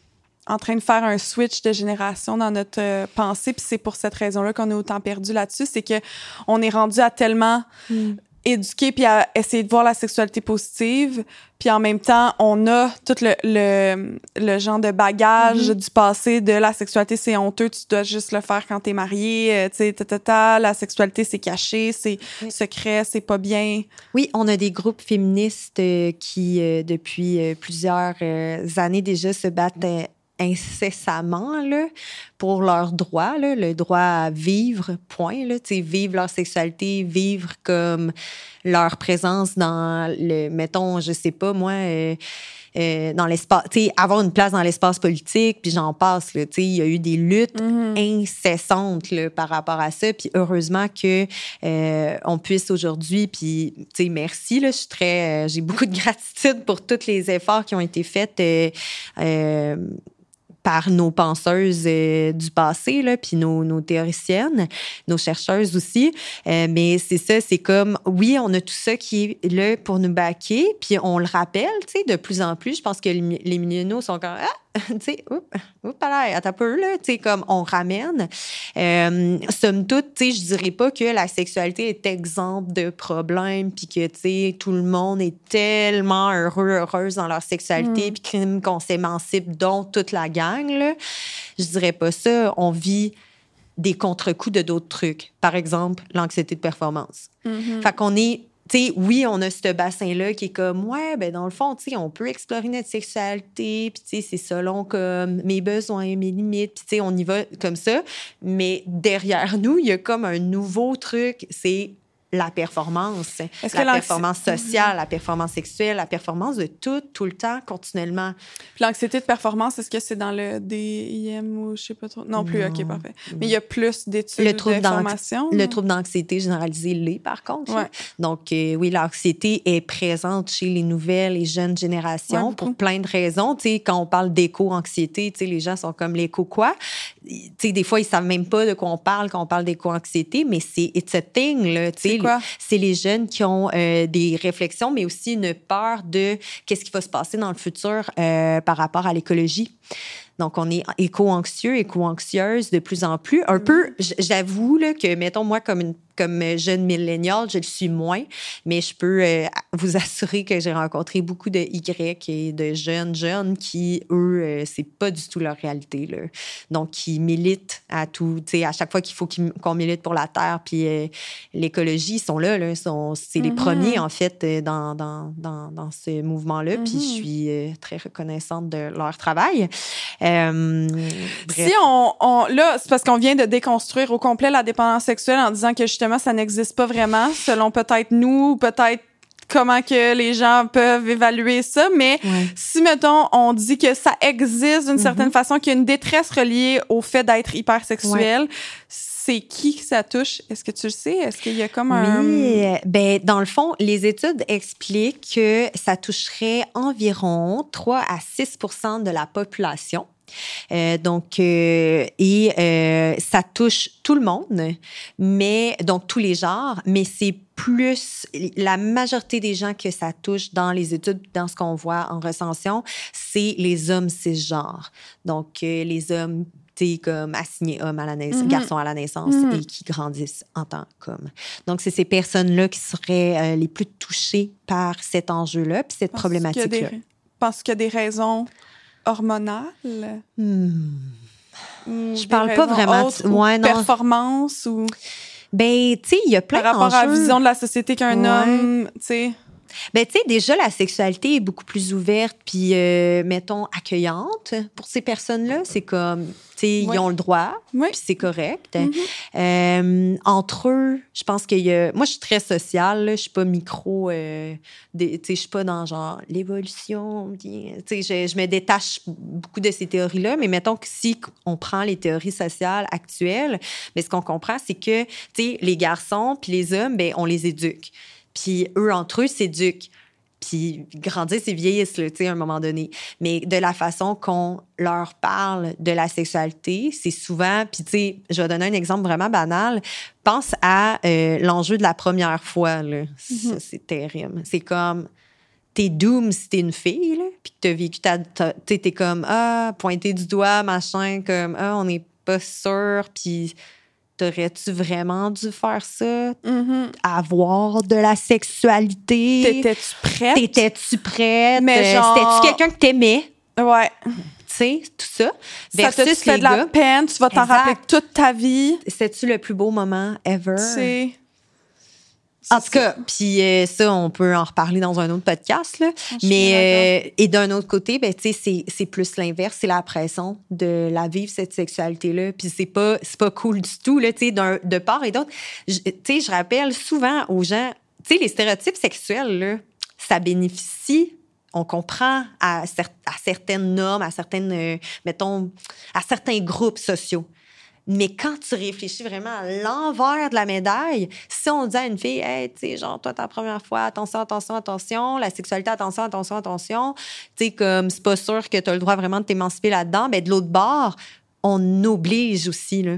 en train de faire un switch de génération dans notre euh, pensée, puis c'est pour cette raison-là qu'on est autant perdu là-dessus, c'est que on est rendu à tellement mm éduquer puis à essayer de voir la sexualité positive. Puis en même temps, on a tout le, le, le genre de bagage mm-hmm. du passé de la sexualité, c'est honteux, tu dois juste le faire quand t'es marié, euh, tu sais, ta, la sexualité, c'est caché, c'est secret, c'est pas bien. Oui, on a des groupes féministes euh, qui, euh, depuis plusieurs années déjà, se battent incessamment là, pour leurs droits, là, le droit à vivre, point. Là, vivre leur sexualité, vivre comme leur présence dans le, mettons, je sais pas, moi, euh, euh, dans l'espace, avoir une place dans l'espace politique, puis j'en passe. Là, il y a eu des luttes mm-hmm. incessantes là, par rapport à ça. Puis heureusement que euh, on puisse aujourd'hui, puis merci, là, je suis très, j'ai beaucoup de gratitude pour tous les efforts qui ont été faits par nos penseuses euh, du passé, là, puis nos, théoriciennes, nos chercheuses aussi. Euh, mais c'est ça, c'est comme, oui, on a tout ça qui est là pour nous baquer, puis on le rappelle, tu sais, de plus en plus. Je pense que les milléniaux sont comme, ah, tu sais, oups, à peu, là, tu sais, comme on ramène. Euh, somme toute, tu sais, je dirais pas que la sexualité est exempte de problèmes, puis que, tu sais, tout le monde est tellement heureux, heureuse dans leur sexualité, mm. puis qu'on s'émancipe, dont toute la gang, là. Je dirais pas ça. On vit des contre-coups de d'autres trucs. Par exemple, l'anxiété de performance. Mm-hmm. Fait qu'on est sais, oui, on a ce bassin-là qui est comme, ouais, ben dans le fond, tu sais, on peut explorer notre sexualité, puis c'est selon comme mes besoins, mes limites, puis on y va comme ça. Mais derrière nous, il y a comme un nouveau truc, c'est la performance, la performance sociale, la performance sexuelle, la performance de tout, tout le temps, continuellement. L'anxiété de performance, est-ce que c'est dans le DIM ou je sais pas trop? Non plus, OK, parfait. Mais il y a plus d'études d'information? Le trouble d'anxiété généralisée l'est, par contre. Donc, euh, oui, l'anxiété est présente chez les nouvelles et jeunes générations pour plein de raisons. Tu sais, quand on parle d'éco-anxiété, tu sais, les gens sont comme l'éco quoi? Tu sais, des fois, ils savent même pas de quoi on parle quand on parle d'éco-anxiété, mais c'est it's a thing, là, tu sais c'est les jeunes qui ont euh, des réflexions, mais aussi une peur de qu'est-ce qui va se passer dans le futur euh, par rapport à l'écologie. Donc, on est éco-anxieux, éco-anxieuse de plus en plus. Un mm. peu, j'avoue que, mettons, moi, comme une comme jeune millénial, je le suis moins, mais je peux euh, vous assurer que j'ai rencontré beaucoup de Y et de jeunes jeunes qui, eux, euh, c'est pas du tout leur réalité. Là. Donc, qui militent à tout, tu sais, à chaque fois qu'il faut qu'on milite pour la Terre, puis euh, l'écologie, ils sont là, là sont, c'est les mm-hmm. premiers, en fait, dans, dans, dans, dans ce mouvement-là, puis je mm-hmm. suis très reconnaissante de leur travail. si on, on là, c'est parce qu'on vient de déconstruire au complet la dépendance sexuelle en disant que justement, ça n'existe pas vraiment, selon peut-être nous, peut-être comment que les gens peuvent évaluer ça, mais si, mettons, on dit que ça existe d'une certaine mhm. façon, qu'il y a une détresse reliée au fait d'être hypersexuel, c'est qui que ça touche? Est-ce que tu le sais? Est-ce qu'il y a comme un... Oui, ben, dans le fond, les études expliquent que ça toucherait environ 3 à 6% de la population. Euh, donc, euh, et euh, ça touche tout le monde, mais donc tous les genres, mais c'est plus la majorité des gens que ça touche dans les études, dans ce qu'on voit en recension, c'est les hommes cisgenres. Donc, les hommes comme assignés hommes à la naissance, mm-hmm. garçons à la naissance mm-hmm. et qui grandissent en tant qu'hommes. Donc, c'est ces personnes-là qui seraient les plus touchées par cet enjeu-là, puis cette problématique-là. Parce qu'il y a des raisons hormonale? Hmm. Je parle pas vraiment de ouais, performance ou. Ben, tu sais, il y a plein Par rapport à la vision de la société qu'un homme, tu sais. Ben, tu sais, déjà, la sexualité est beaucoup plus ouverte, puis, euh, mettons, accueillante pour ces personnes-là. C'est comme, tu sais, ils ont le droit, puis c'est correct. Mm-hmm. Euh, entre eux, je pense qu'il y a. Moi, je suis très sociale, je suis pas micro. Euh, tu sais, je suis pas dans genre l'évolution. Tu sais, je, je, me détache beaucoup de ces théories-là, mais mettons que si on prend les théories sociales actuelles, mais ce qu'on comprend, c'est que, tu sais, les garçons puis les hommes, ben, on les éduque. Puis eux, entre eux, s'éduquent. Puis grandissent et vieillissent, tu sais, à un moment donné. Mais de la façon qu'on leur parle de la sexualité, c'est souvent... Puis tu sais, je vais donner un exemple vraiment banal. Pense à euh, l'enjeu de la première fois, là. Ça, mm-hmm. c'est terrible. C'est comme t'es doom si t'es une fille, là, puis que t'as vécu ta. t'es comme, ah, pointé du doigt, machin, comme, ah, on n'est pas sûr, puis t'aurais-tu vraiment dû faire ça? Mhm. Avoir de la sexualité? T'étais-tu prête? T'étais-tu prête? Mais Euh, genre- C'était-tu quelqu'un que t'aimais? Ouais. Tu sais, tout ça. Ça te Versus fait de la gars, peine, tu vas t'en Exact. rappeler toute ta vie? c'était-tu le plus beau moment ever? C'est. En tout cas, puis euh, ça, on peut en reparler dans un autre podcast. Là. Mais, euh, et d'un autre côté, ben, tu sais, c'est- plus l'inverse, c'est la pression de la vivre, cette sexualité-là. Puis c'est pas, c'est pas cool du tout, là, tu sais, d'un- de part et d'autre. Je- Tu sais, je rappelle souvent aux gens, tu sais, les stéréotypes sexuels, là, ça bénéficie on comprend à, cer- à certaines normes, à certaines, euh, mettons, à certains groupes sociaux. Mais quand tu réfléchis vraiment à l'envers de la médaille, si on dit à une fille, hey, tu sais, genre, toi, ta première fois, attention, attention, attention, la sexualité, attention, attention, attention, tu sais, comme, c'est pas sûr que tu as le droit vraiment de t'émanciper là-dedans, ben, de l'autre bord, on oblige aussi, là.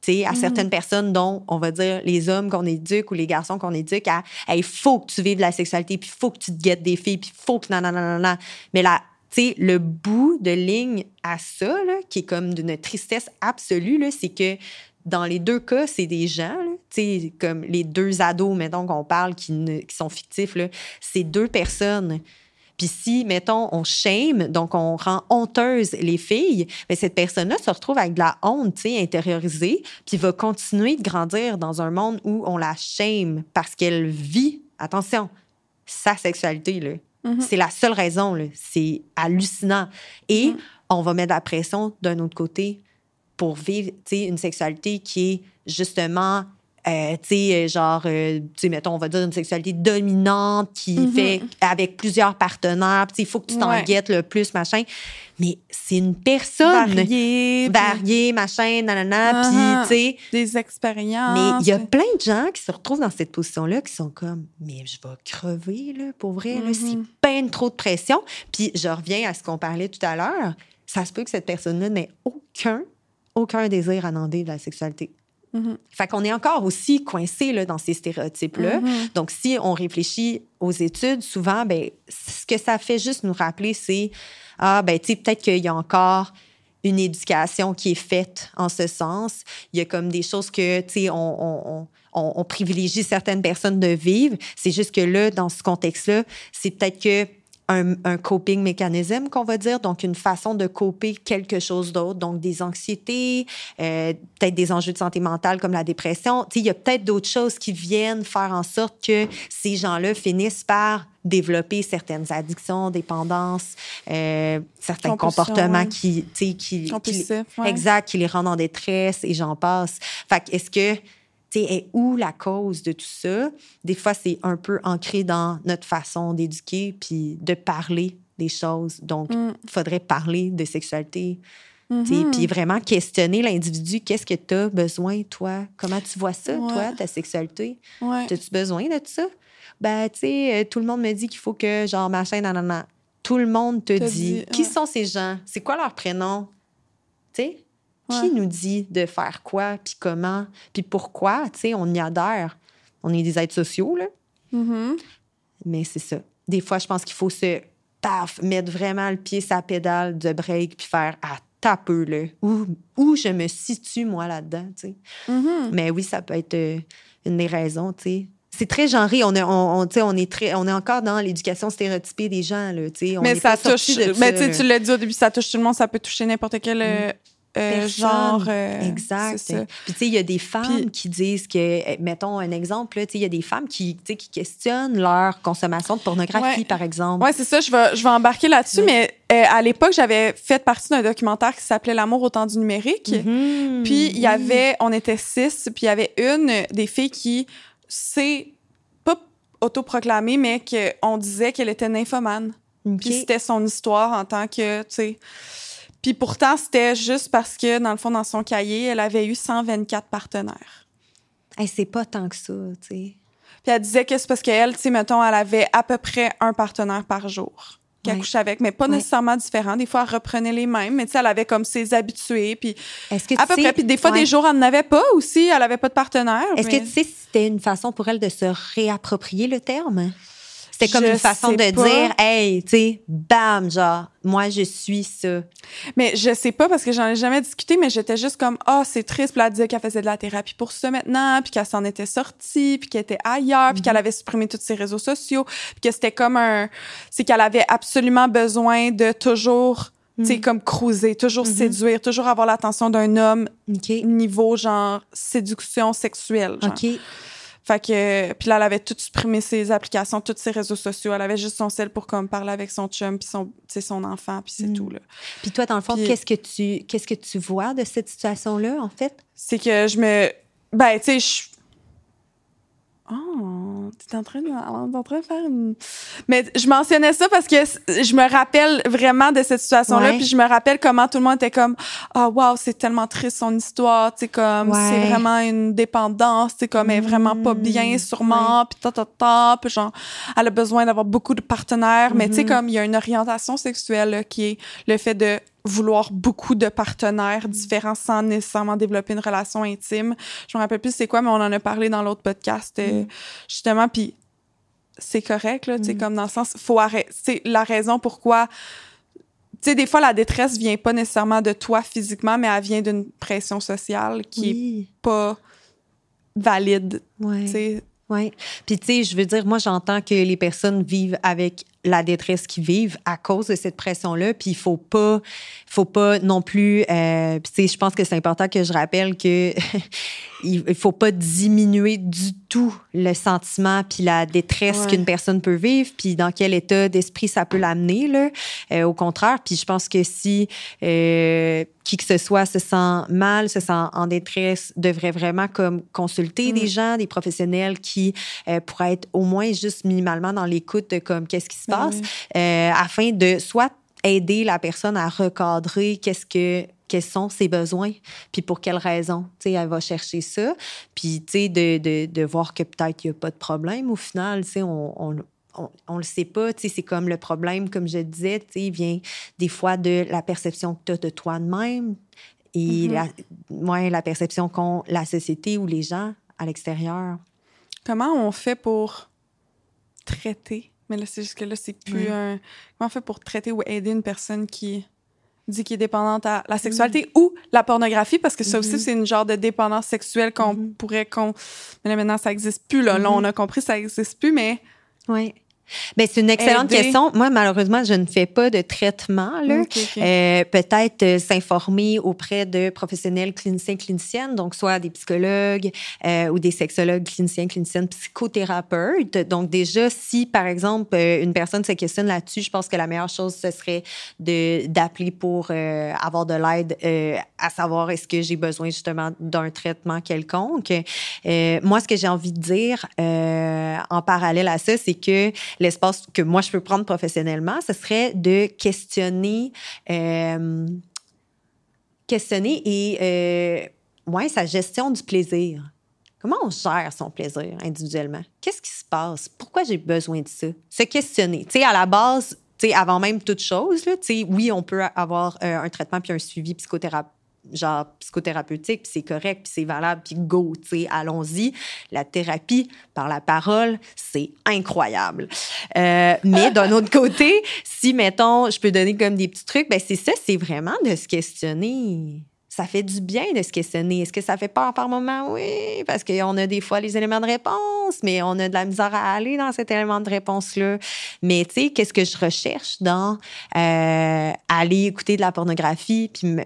tu sais, à certaines personnes dont, on va dire, les hommes qu'on éduque ou les garçons qu'on éduque à, il faut que tu vives la sexualité, puis il faut que tu te guettes des filles, puis il faut que nanana. Mais là, tu sais, le bout de ligne à ça, qui est comme d'une tristesse absolue, c'est que dans les deux cas, c'est des gens, là, comme les deux ados, mettons, qu'on parle, qui, ne- sont fictifs, c'est deux personnes. Puis si, mettons, on shame, donc on rend honteuse les filles, bien, cette personne-là se retrouve avec de la honte, tu intériorisée, puis va continuer de grandir dans un monde où on la shame parce qu'elle vit, attention, sa sexualité. Mhm. C'est la seule raison. C'est hallucinant. Et Mhm. on va mettre la pression d'un autre côté pour vivre, une sexualité qui est justement, euh, tu sais, euh, genre, euh, tu sais, mettons, on va dire une sexualité dominante qui Mhm. fait avec plusieurs partenaires. Tu sais, il faut que tu t'en Ouais. guettes le plus, machin. Mais c'est une personne Varié, puis variée, machin, nanana. Uh-huh. Puis, tu sais, des expériences. mais il y a plein de gens qui se retrouvent dans cette position-là qui sont comme, mais je vais crever, là, pour vrai, là, c'est Mhm. peine trop de pression. Puis je reviens à ce qu'on parlait tout à l'heure. Ça se peut que cette personne-là n'ait aucun, aucun désir à demander de la sexualité. Mhm. Fait qu'on est encore aussi coincé dans ces stéréotypes-là. Mhm. Donc, si on réfléchit aux études, souvent, ben, ce que ça fait juste nous rappeler, c'est ah, ben, tu sais, peut-être qu'il y a encore une éducation qui est faite en ce sens. Il y a comme des choses que, tu sais, on, on- on privilégie certaines personnes de vivre. C'est juste que là, dans ce contexte-là, c'est peut-être que un, un coping mécanisme qu'on va dire, donc une façon de coper quelque chose d'autre, donc des anxiétés, euh, peut-être des enjeux de santé mentale comme la dépression. Tu sais, il y a peut-être d'autres choses qui viennent faire en sorte que ces gens-là finissent par développer certaines addictions, dépendances, euh, certains comportements qui, tu sais, qui, qui, ouais. exact, qui les rendent en détresse et j'en passe. Fait est-ce que est où la cause de tout ça? Des fois, c'est un peu ancré dans notre façon d'éduquer puis de parler des choses. Donc, il Mm. faudrait parler de sexualité. Mhm. Puis vraiment questionner l'individu. Qu'est-ce que tu as besoin, toi? Comment tu vois ça, Ouais. toi, ta sexualité? Ouais. As-tu besoin de ça? Ben, tu sais, euh, tout le monde me dit qu'il faut que, genre, machin, nanana. Tout le monde te Te dit. dit, Qui sont ces gens? C'est quoi leur prénom? Tu sais? Ouais. Qui nous dit de faire quoi, puis comment, puis pourquoi? Tu sais, on y adhère. On est des êtres sociaux, là. Mhm. Mais c'est ça. Des fois, je pense qu'il faut se, paf, mettre vraiment le pied la pédale de break, puis faire à peu là. Où, où je me situe, moi, là-dedans, tu sais. Mhm. Mais oui, ça peut être euh, une des raisons, tu sais. C'est très genré. On est, on, on, est très, on est encore dans l'éducation stéréotypée des gens. Là, tu sais. On Mais est ça touche. de Mais ça, tu l'as dit au début, ça touche tout le monde, ça peut toucher n'importe quel euh, euh, genre. euh, Exact. Puis, tu sais, il y a des femmes qui disent que, eh, mettons un exemple, tu sais, il y a des femmes qui, tu sais, qui questionnent leur consommation de pornographie, Ouais. par exemple. Ouais, c'est ça, je vais, je vais embarquer là-dessus, mais euh, à l'époque, j'avais fait partie d'un documentaire qui s'appelait L'amour au temps du numérique. Mhm. Puis il y Oui. avait, on était six, puis il y avait une des filles qui s'est pas autoproclamée, mais qu'on disait qu'elle était nymphomane. Puis c'était son histoire en tant que, tu sais. Puis pourtant, c'était juste parce que, dans le fond, dans son cahier, elle avait eu 124 partenaires. Hey, c'est pas tant que ça, tu sais. Puis elle disait que c'est parce qu'elle, tu sais, mettons, elle avait à peu près un partenaire par jour qu'elle Ouais. couchait avec, mais pas Ouais. nécessairement différents. Des fois, elle reprenait les mêmes, mais tu sais, elle avait comme ses habitués, puis Est-ce que à peu sais- près. Puis des fois, ouais. des jours, elle n'en avait pas aussi, elle avait pas de partenaire. Est-ce mais que tu sais si c'était une façon pour elle de se réapproprier le terme? C'était comme Je une façon de pas. dire, hey, tu sais, bam, genre, moi, je suis ça. Mais je sais pas parce que j'en ai jamais discuté, mais j'étais juste comme ah c'est triste. Puis elle disait qu'elle faisait de la thérapie pour ça maintenant, puis qu'elle s'en était sortie, puis qu'elle était ailleurs, puis qu'elle avait supprimé tous ses réseaux sociaux, puis que c'était comme un, c'est qu'elle avait absolument besoin de toujours, tu sais comme cruiser, toujours séduire, toujours avoir l'attention d'un homme OK. niveau genre séduction sexuelle. genre. OK. Fait que puis là elle avait tout supprimé ses applications, tous ses réseaux sociaux, elle avait juste son sel pour comme parler avec son chum puis son son enfant puis c'est Mm. tout là. Puis toi, dans le fond, Puis- qu'est-ce que tu qu'est-ce que tu vois de cette situation-là, en fait? c'est que je me. Ben, tu sais, je. Oh, t'es en train de, en train de faire une. Mais je mentionnais ça parce que je me rappelle vraiment de cette situation-là, Ouais. puis je me rappelle comment tout le monde était comme, ah, wow, c'est tellement triste son histoire, tu sais, comme, Ouais. c'est vraiment une dépendance, tu comme, elle est vraiment pas bien, Mm, sûrement, puis ta, ta, ta, puis genre, elle a besoin d'avoir beaucoup de partenaires, mais tu sais, Mhm. comme, il y a une orientation sexuelle, là, qui est le fait de vouloir beaucoup de partenaires différents sans nécessairement développer une relation intime. Je me rappelle plus c'est quoi, mais on en a parlé dans l'autre podcast, euh, justement, puis c'est correct, là, tu sais, comme dans le sens, faut arrêter, c'est la raison pourquoi, tu sais, des fois, la détresse vient pas nécessairement de toi physiquement, mais elle vient d'une pression sociale qui est Oui. pas valide, Ouais. Oui. Puis, tu sais, je veux dire, moi, j'entends que les personnes vivent avec la détresse qu'ils vivent à cause de cette pression-là. Puis, il faut pas, faut pas non plus. euh, je pense que c'est important que je rappelle que il il faut pas diminuer du tout le sentiment puis la détresse Ouais. qu'une personne peut vivre, puis dans quel état d'esprit ça peut l'amener, là. Euh, au contraire, puis je pense que si euh, qui que ce soit se sent mal, se sent en détresse, devrait vraiment comme consulter Mm. des gens, des professionnels qui euh, pourraient être au moins juste minimalement dans l'écoute de comme qu'est-ce qui se Ben passe, euh, afin de soit aider la personne à recadrer qu'est-ce que quels sont ses besoins, puis pour quelles raisons, tu sais, elle va chercher ça, puis tu sais, de, de, de voir que peut-être il n'y a pas de problème au final, tu sais, on, on, on, on le sait pas, tu sais, c'est comme le problème, comme je disais, tu sais, il vient des fois de la perception que tu as de toi de même et Mhm. la, ouais, la perception qu'ont la société ou les gens à l'extérieur. Comment on fait pour traiter, mais là, c'est juste que là, c'est plus un. Comment on fait pour traiter ou aider une personne qui dit qu'elle est dépendante à la sexualité ou la pornographie, parce que ça aussi, Mhm. c'est une genre de dépendance sexuelle qu'on Mhm. pourrait. qu'on Mais là, maintenant, ça n'existe plus. Là. Là, Mhm. on a compris, ça n'existe plus, mais. Oui. Ben, c'est une excellente Aider. question. Moi, malheureusement, je ne fais pas de traitement. Là. Euh, peut-être euh, s'informer auprès de professionnels cliniciens, cliniciennes, donc soit des psychologues euh, ou des sexologues, cliniciens, cliniciennes, psychothérapeutes. Donc déjà, si par exemple euh, une personne se questionne là-dessus, je pense que la meilleure chose ce serait de d'appeler pour euh, avoir de l'aide euh, à savoir est-ce que j'ai besoin justement d'un traitement quelconque. Euh, moi, ce que j'ai envie de dire euh, en parallèle à ça, c'est que l'espace que moi je peux prendre professionnellement, ce serait de questionner, euh, questionner et euh, ouais, sa gestion du plaisir. Comment on gère son plaisir individuellement? Qu'est-ce qui se passe? Pourquoi j'ai besoin de ça? Se questionner. Tu sais, à la base, tu sais, avant même toute chose, là, oui, on peut avoir euh, un traitement puis un suivi psychothérapeute genre psychothérapeutique, puis c'est correct, puis c'est valable, puis go, tu sais, allons-y. La thérapie par la parole, c'est incroyable. Euh, mais d'un autre côté, si, mettons, je peux donner comme des petits trucs, ben c'est ça, c'est vraiment de se questionner. Ça fait du bien de se questionner. Est-ce que ça fait peur par moment? Oui, parce qu'on a des fois les éléments de réponse, mais on a de la misère à aller dans cet élément de réponse-là. Mais tu sais, qu'est-ce que je recherche dans euh, aller écouter de la pornographie puis me,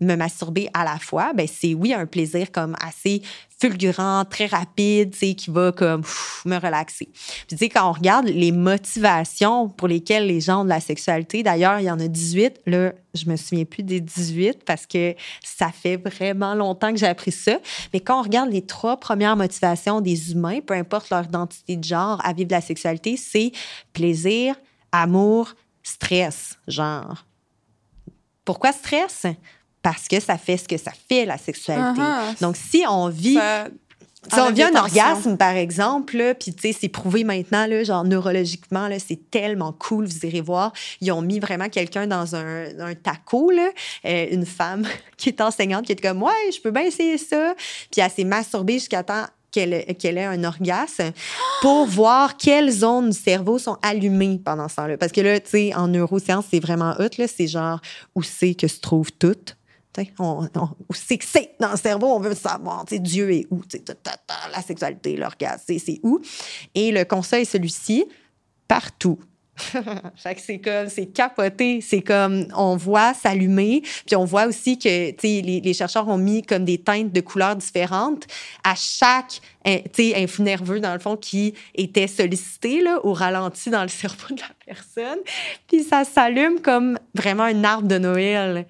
me masturber à la fois? Ben c'est oui un plaisir comme assez fulgurant, très rapide, qui va comme me relaxer. Puis tu sais, quand on regarde les motivations pour lesquelles les gens ont de la sexualité, d'ailleurs, il y en a 18, là, je me souviens plus des 18 parce que ça fait vraiment longtemps que j'ai appris ça. Mais quand on regarde les trois premières motivations des humains, peu importe leur identité de genre à vivre de la sexualité, c'est plaisir, amour, stress, genre. Pourquoi stress? Parce que ça fait ce que ça fait, la sexualité. Uh-huh. Donc, si on vit Ça si on vit un orgasme, par exemple, là, puis tu sais, c'est prouvé maintenant, là, genre neurologiquement, là, c'est tellement cool, vous irez voir. Ils ont mis vraiment quelqu'un dans un, un taco, là, euh, une femme qui est enseignante, qui est comme, ouais, je peux bien essayer ça. Puis elle s'est masturbée jusqu'à temps qu'elle ait un orgasme pour voir quelles zones du cerveau sont allumées pendant ce temps-là. Parce que là, tu sais, en neurosciences, c'est vraiment hot, là. C'est genre où c'est que se trouve tout. On, que c'est dans le cerveau, on veut savoir, Dieu est où, la sexualité, l'orgasme, c'est où. Et le conseil, celui-ci, partout. c'est comme, c'est capoté. C'est comme, on voit s'allumer. Puis on voit aussi que, tu sais, les, chercheurs ont mis comme des teintes de couleurs différentes à chaque, tu sais, nerveux, dans le fond, qui était sollicité, là, au ralenti dans le cerveau de la personne. Puis ça s'allume comme vraiment un arbre de Noël.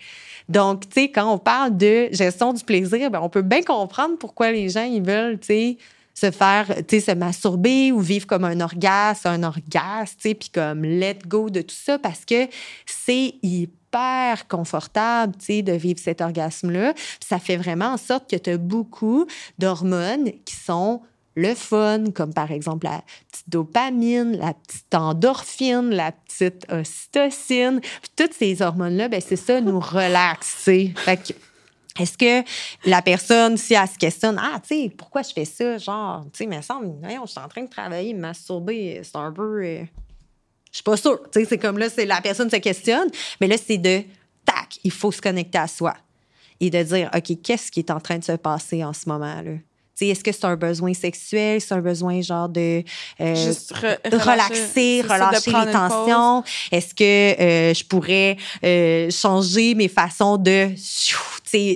Donc, tu sais, quand on parle de gestion du plaisir, ben, on peut bien comprendre pourquoi les gens, ils veulent, tu sais, se faire, tu sais, se masturber ou vivre comme un orgasme, un orgasme, tu sais, puis comme let go de tout ça parce que c'est hyper confortable, tu sais, de vivre cet orgasme-là. Ça fait vraiment en sorte que tu as beaucoup d'hormones qui sont le fun, comme par exemple la petite dopamine, la petite endorphine, la petite ocytocine. toutes ces hormones-là, ben c'est ça, nous relaxer. Fait que est-ce que la personne, si elle se questionne, ah, tu sais, pourquoi je fais ça? Genre, tu sais, mais ça me je suis en train de travailler, me masturber, c'est un peu. Euh, je suis pas sûre. Tu sais, c'est comme là, c'est la personne se questionne, mais là, c'est de, tac, il faut se connecter à soi et de dire, OK, qu'est-ce qui est en train de se passer en ce moment-là? Est-ce que c'est un besoin sexuel? C'est un besoin genre de euh, Juste relaxer, relâcher les tensions? Est-ce que euh, je pourrais euh, changer mes façons de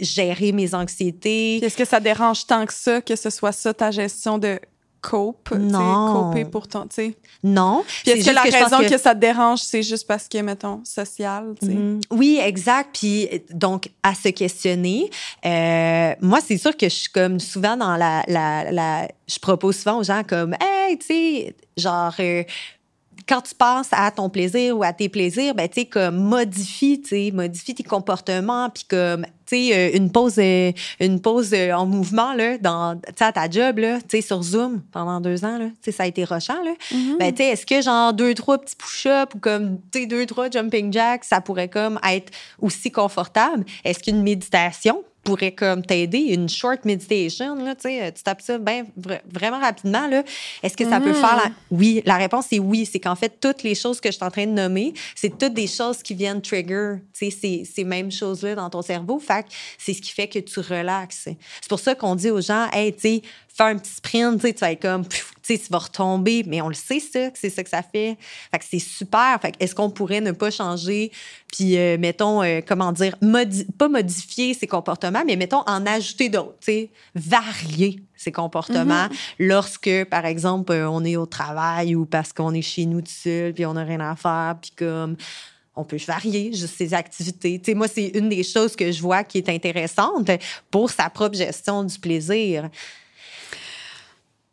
gérer mes anxiétés? Est-ce que ça dérange tant que ça que ce soit ça ta gestion de cope, non. coper pour ton, tu sais. Non. Puis est-ce que la raison que... ça te dérange, c'est juste parce que, mettons, social, tu sais? Mm-hmm. Oui, exact. Puis donc, à se questionner, euh, moi, c'est sûr que je suis comme souvent dans la, la, la... Je propose souvent aux gens comme, hey, tu sais, genre... Euh, quand tu penses à ton plaisir ou à tes plaisirs, ben, tu sais, comme modifie, tu sais, modifie tes comportements, puis comme, tu sais, euh, une pause, euh, une pause euh, en mouvement, là, dans, tu sais, à ta job, là, tu sais, sur Zoom pendant deux ans, là, tu sais, ça a été rochant, là. Mm-hmm. Ben, tu sais, est-ce que, genre, deux, trois petits push-ups ou comme, tu sais, deux, trois jumping jacks, ça pourrait comme être aussi confortable? Est-ce qu'une méditation, pourrait comme t'aider, une short meditation, là, tu tapes ça ben, vraiment rapidement. Là. Est-ce que ça peut faire la... Mm. Oui, la réponse est oui. C'est qu'en fait, toutes les choses que je suis en train de nommer, c'est toutes des choses qui viennent trigger ces, ces mêmes choses-là dans ton cerveau. Fait c'est ce qui fait que tu relaxes. C'est pour ça qu'on dit aux gens, hey, tu sais, fais un petit sprint, tu vas être comme, tu sais, tu vas retomber, mais on le sait, ça, que c'est ça que ça fait. Fait que c'est super. Fait est-ce qu'on pourrait ne pas changer, puis, euh, mettons, euh, comment dire, pas modifier ses comportements, mais mettons, en ajouter d'autres, tu sais, varier ses comportements mm-hmm. lorsque, par exemple, euh, on est au travail ou parce qu'on est chez nous tout seul, puis on n'a rien à faire, puis comme on peut varier juste ses activités. Tu sais, moi, c'est une des choses que je vois qui est intéressante pour sa propre gestion du plaisir.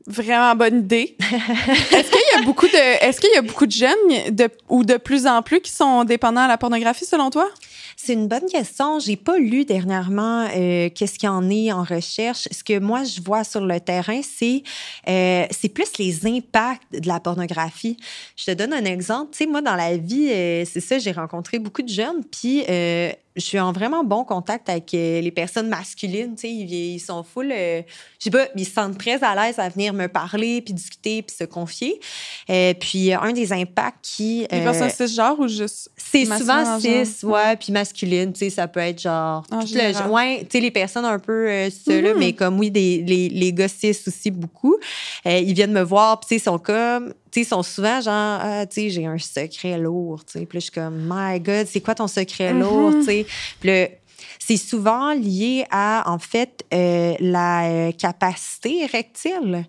Vraiment bonne idée. est-ce qu'il y a beaucoup de, est-ce qu'il y a beaucoup de jeunes de, ou de plus en plus qui sont dépendants à la pornographie selon toi? C'est une bonne question. J'ai pas lu dernièrement euh, qu'est-ce qu'il y en est en recherche. Ce que moi je vois sur le terrain, c'est euh, c'est plus les impacts de la pornographie. Je te donne un exemple. Tu sais, moi dans la vie, euh, c'est ça, j'ai rencontré beaucoup de jeunes, puis je suis en vraiment bon contact avec euh, les personnes masculines. Tu sais, ils, sont full, euh, je sais pas, ils se sentent très à l'aise à venir me parler, puis discuter, puis se confier. Euh, puis un des impacts qui... Les personnes cisgenres ou juste... C'est souvent cis, ouais, puis masculine, tu sais, ça peut être genre... En le, ouais, tu sais, les personnes un peu euh, mm-hmm. mais comme oui, des, les, les gars cis aussi beaucoup. ils viennent me voir, puis ils sont comme ils sont souvent genre, ah, tu sais, j'ai un secret lourd, tu sais. Puis je suis comme, my God, c'est quoi ton secret mm-hmm. lourd, tu sais? Puis c'est souvent lié à, en fait, euh, la euh, capacité érectile.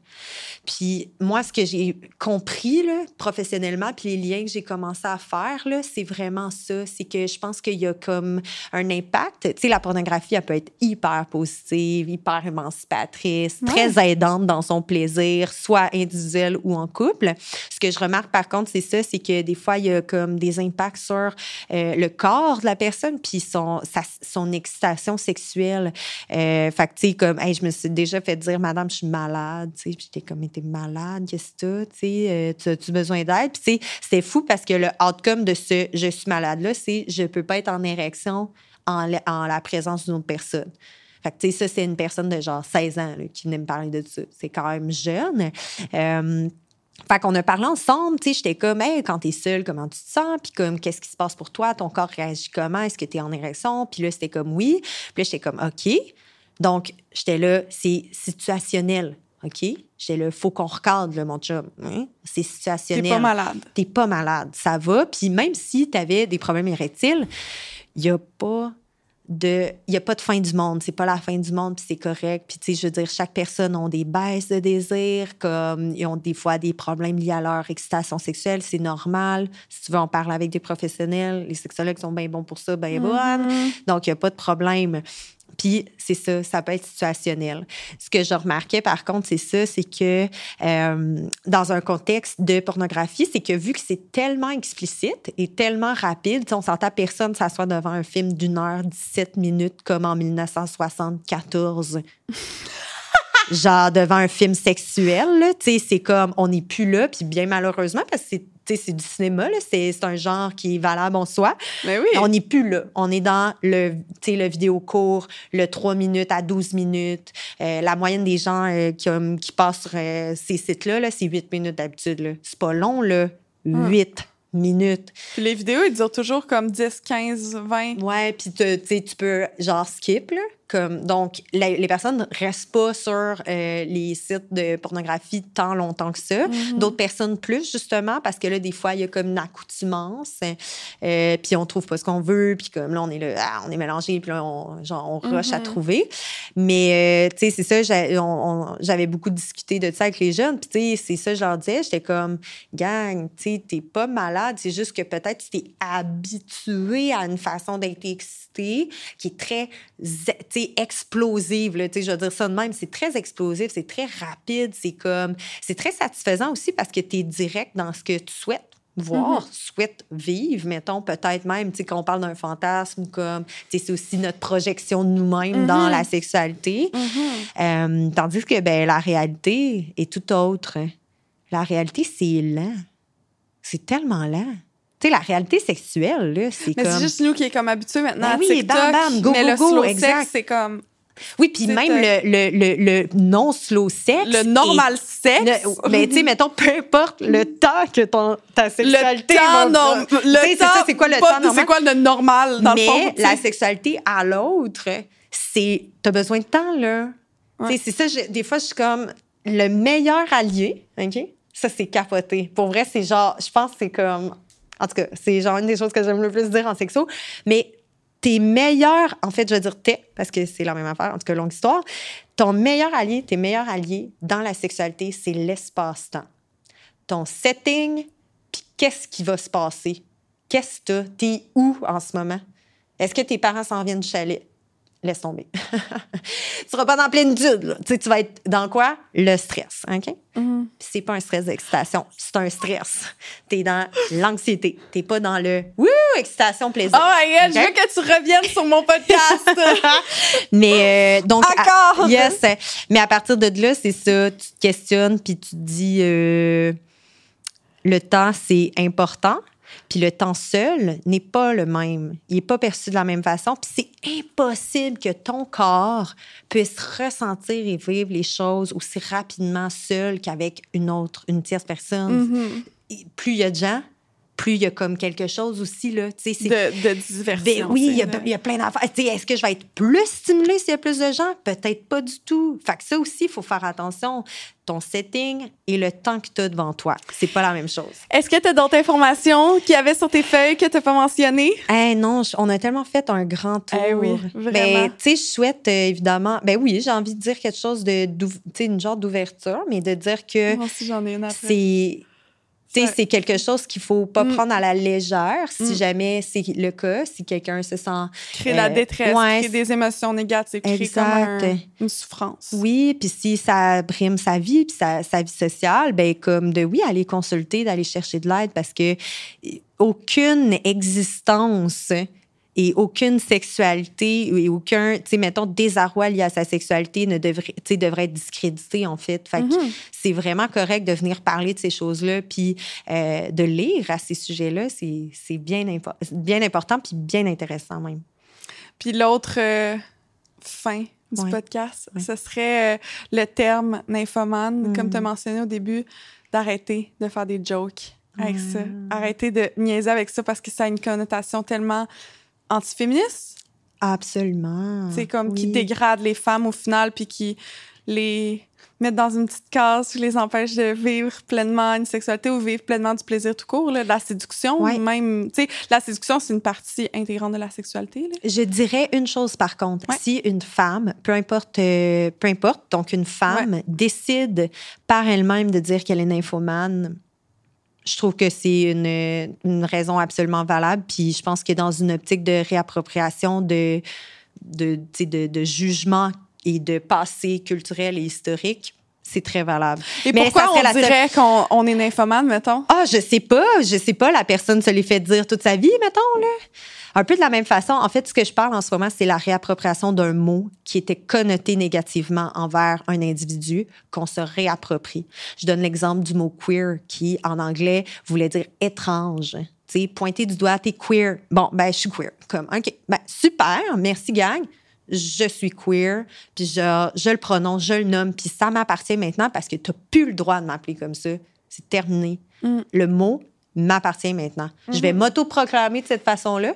Puis moi, ce que j'ai compris là, professionnellement, puis les liens que j'ai commencé à faire, c'est vraiment ça. C'est que je pense qu'il y a comme un impact. Tu sais, la pornographie, elle peut être hyper positive, hyper émancipatrice, très aidante dans son plaisir, soit individuel ou en couple. Ce que je remarque par contre, c'est ça, c'est que des fois, il y a comme des impacts sur euh, le corps de la personne, puis son, sa, son excitation sexuelle. Euh, fait que, tu sais, comme, je me suis déjà fait dire, Madame, je suis malade, tu sais, puis j'étais comme, t'es malade, qu'est-ce que tu sais, euh, tu as besoin d'aide? Puis, c'est fou parce que le outcome de ce je suis malade-là, c'est je peux pas être en érection en, en la présence d'une autre personne. Fait que, tu sais, ça, c'est une personne de genre 16 ans là, qui venait me parler de ça. C'est quand même jeune. Euh, fait qu'on a parlé ensemble, tu sais, j'étais comme, hey, quand t'es seule, comment tu te sens? Puis comme, qu'est-ce qui se passe pour toi? Ton corps réagit comment? Est-ce que t'es en érection? Puis là, c'était comme, oui. Puis là, j'étais comme, OK. Donc, j'étais là, c'est situationnel, OK? J'étais là, faut qu'on recadre, là, mon chum. Hein? C'est situationnel. T'es pas malade. T'es pas malade, ça va. Puis même si t'avais des problèmes érectiles, il y a pas de il y a pas de fin du monde. C'est pas la fin du monde puis c'est correct. Puis tu sais je veux dire chaque personne a des baisses de désir comme ils ont des fois des problèmes liés à leur excitation sexuelle. C'est normal. Si tu veux en parler avec des professionnels les sexologues sont bien bons pour ça ben bon donc il y a pas de problème puis c'est ça, ça peut être situationnel. Ce que je remarquais par contre, c'est ça, c'est que euh, dans un contexte de pornographie, c'est que vu que c'est tellement explicite et tellement rapide, on s'entend personne s'asseoir devant un film d'une heure 17 minutes comme en 1974. genre devant un film sexuel, tu sais, c'est comme on n'est plus là, puis bien malheureusement parce que c'est c'est du cinéma, c'est un genre qui est valable en soi. Mais oui. On n'est plus là. On est dans le, le vidéo court, le 3 minutes à 12 minutes. Euh, la moyenne des gens euh, qui, qui, passent sur euh, ces sites-là, -là, c'est 8 minutes d'habitude. C'est pas long, là. 8 ah. minutes. Puis les vidéos, ils durent toujours comme 10, 15, 20. Ouais, puis tu peux genre skip, là donc, les personnes ne restent pas sur euh, les sites de pornographie tant longtemps que ça. Mm-hmm. D'autres personnes plus, justement, parce que là, des fois, il y a comme une accoutumance, euh, puis on trouve pas ce qu'on veut, puis comme là, on est là, ah, on est mélangé, puis là, on, genre, on rush à mm-hmm. trouver. Mais, euh, tu sais, c'est ça, j'avais beaucoup discuté de ça avec les jeunes, puis tu sais, c'est ça, je leur disais, j'étais comme, gang, tu sais, t'es pas malade, c'est juste que peut-être tu t'es habitué à une façon d'être excité qui est très, explosive. Là, je veux dire ça de même, c'est très explosif, c'est très rapide, c'est comme, c'est très satisfaisant aussi parce que tu es direct dans ce que tu souhaites voir, mm-hmm. souhaites vivre, mettons, peut-être même, tu sais, quand on parle d'un fantasme, comme, tu sais, c'est aussi notre projection de nous-mêmes dans mm-hmm. la sexualité. Mm-hmm. Euh, tandis que, ben, la réalité est tout autre. La réalité, c'est lent. C'est tellement lent la réalité sexuelle, là, c'est comme... Mais c'est juste nous qui est comme habitués maintenant ben à oui, TikTok. Bam, go, mais go, le slow sex, c'est comme... Oui, puis même le, le, le, non slow sex. Le normal sex. mais tu sais, mettons, peu importe le temps que ton, ta sexualité. Le temps, non, le temps, c'est quoi le temps normal? C'est quoi le normal, dans mais le fond? la sexualité à l'autre, c'est. T'as besoin de temps, là. Ouais. C'est ça, des fois, je suis comme le meilleur allié, OK? Ça, c'est capoté. Pour vrai, c'est genre, je pense que c'est comme en tout cas, c'est genre une des choses que j'aime le plus dire en sexo. Mais tes meilleurs, en fait, je veux dire t'es, parce que c'est la même affaire, en tout cas, longue histoire. Ton meilleur allié, tes meilleurs alliés dans la sexualité, c'est l'espace-temps. Ton setting, puis qu'est-ce qui va se passer? Qu'est-ce que? T'es où en ce moment? Est-ce que tes parents s'en viennent du chalet? Laisse tomber. tu seras pas dans plénitude. Tu, sais, tu vas être dans quoi? Le stress. OK? Mm-hmm. C'est pas un stress d'excitation, c'est un stress. Tu es dans l'anxiété. Tu pas dans le wouh, excitation, plaisir. Oh my je veux que tu reviennes sur mon podcast. Mais euh, donc. Encore! yes. Mais à partir de là, c'est ça. Tu te questionnes puis tu te dis euh, le temps, c'est important. Puis le temps seul n'est pas le même. Il n'est pas perçu de la même façon. Puis c'est impossible que ton corps puisse ressentir et vivre les choses aussi rapidement seul qu'avec une autre, une tierce personne. Mm-hmm. Plus il y a de gens, plus il y a comme quelque chose aussi, là. De, de diversion. Ben oui, il y, a, il y, a, plein d'affaires. Est-ce que je vais être plus stimulée s'il y a plus de gens? Peut-être pas du tout. Fait que ça aussi, il faut faire attention. Ton setting et le temps que tu as devant toi. C'est pas la même chose. Est-ce que tu as d'autres informations qu'il y avait sur tes feuilles que tu n'as pas mentionnées? Eh non, on a tellement fait un grand tour. Eh oui, ben, vraiment. tu sais, je souhaite euh, évidemment. Ben oui, j'ai envie de dire quelque chose de. Tu sais, une genre d'ouverture, mais de dire que. Moi aussi, j'en ai une C'est c'est quelque chose qu'il faut pas mm. prendre à la légère si mm. jamais c'est le cas, si quelqu'un se sent... Créer la euh, détresse, créer des émotions négatives, créer comme une souffrance. Oui, puis si ça brime sa vie, puis sa, sa, vie sociale, ben comme de, oui, aller consulter, d'aller chercher de l'aide parce que aucune existence et aucune sexualité et aucun, tu sais, mettons, désarroi lié à sa sexualité ne devrait, devrait être discrédité, en fait. Fait mm-hmm. c'est vraiment correct de venir parler de ces choses-là, puis euh, de lire à ces sujets-là, c'est bien, bien important, puis bien intéressant même. Puis l'autre euh, fin du Ouais. podcast, Ouais. ce serait euh, le terme nymphomane, Mm. comme tu as mentionné au début, d'arrêter de faire des jokes avec ça. Mm. Arrêter de niaiser avec ça parce que ça a une connotation tellement antiféministe? Absolument. C'est comme qui dégrade les femmes au final puis qui les mettent dans une petite case qui les empêche de vivre pleinement une sexualité ou vivre pleinement du plaisir tout court, là, de la séduction. Ouais. Même, tu sais, la séduction, c'est une partie intégrante de la sexualité. Là. Je dirais une chose par contre. Ouais. Si une femme, peu importe, euh, peu importe, donc une femme décide par elle-même de dire qu'elle est nymphomane, je trouve que c'est une, une raison absolument valable. Puis je pense que dans une optique de réappropriation de, de, de, de jugement et de passé culturel et historique, c'est très valable. Et Mais pourquoi on serait la seule- dirait qu'on on est nymphomane, mettons? Ah, je sais pas, je sais pas, la personne se l'est fait dire toute sa vie, mettons, là. Un peu de la même façon, en fait, ce que je parle en ce moment, c'est la réappropriation d'un mot qui était connoté négativement envers un individu qu'on se réapproprie. Je donne l'exemple du mot queer qui, en anglais, voulait dire étrange. Tu sais, pointer du doigt, t'es queer. Bon, ben, je suis queer. Comme, OK, ben, super, merci, gang. Je suis queer, puis je, je le prononce, je le nomme, puis ça m'appartient maintenant parce que t'as plus le droit de m'appeler comme ça. C'est terminé. Mm. Le mot m'appartient maintenant. Je vais m'auto-proclamer de cette façon-là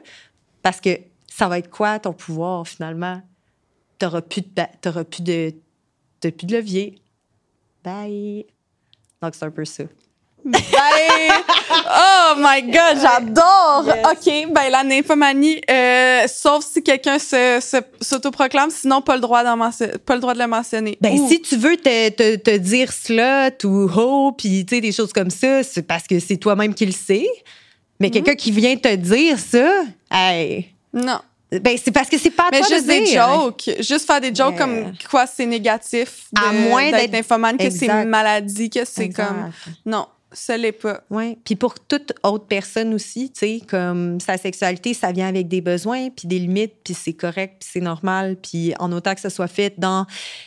parce que ça va être quoi ton pouvoir finalement? T'auras plus de, t'auras plus de, plus de levier. Bye. Donc, c'est un peu ça. Ben, oh my God, j'adore! Yes. OK, ben la nymphomanie, euh, sauf si quelqu'un se, se- s'autoproclame, sinon pas le droit, d'en mention- pas le droit de le mentionner. Ben, si tu veux te, te, te dire slut ou ho, puis tu sais, des choses comme ça, c'est parce que c'est toi-même qui le sais. Mais quelqu'un qui vient te dire ça, hey, Non. ben, c'est parce que c'est pas à Mais toi juste de des dire. jokes. Juste faire des jokes Yeah. comme quoi c'est négatif. De, À moins d'être nymphomane, que c'est une maladie, que c'est comme. Non, ce l'est pas. Oui. Puis pour toute autre personne aussi, tu sais, comme sa sexualité, ça vient avec des besoins, puis des limites, puis c'est correct, puis c'est normal, puis en autant que ça soit fait dans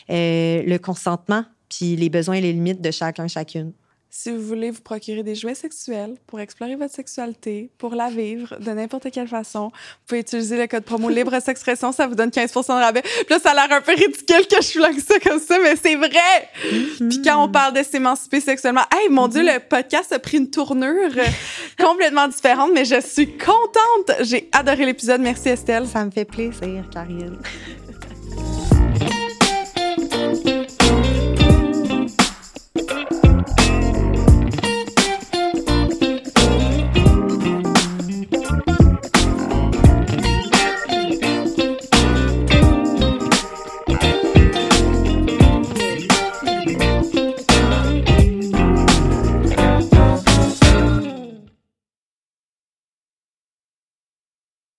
euh, le consentement, puis les besoins et les limites de chacun, chacune. Si vous voulez vous procurer des jouets sexuels pour explorer votre sexualité, pour la vivre de n'importe quelle façon, vous pouvez utiliser le code promo libre expression, ça vous donne 15% de rabais. Puis là, ça a l'air un peu ridicule que je flanque ça comme ça, mais c'est vrai! Puis quand on parle de s'émanciper sexuellement, hey, mon Dieu, le podcast a pris une tournure complètement différente, mais je suis contente! J'ai adoré l'épisode. Merci Estelle. Ça me fait plaisir, Karine.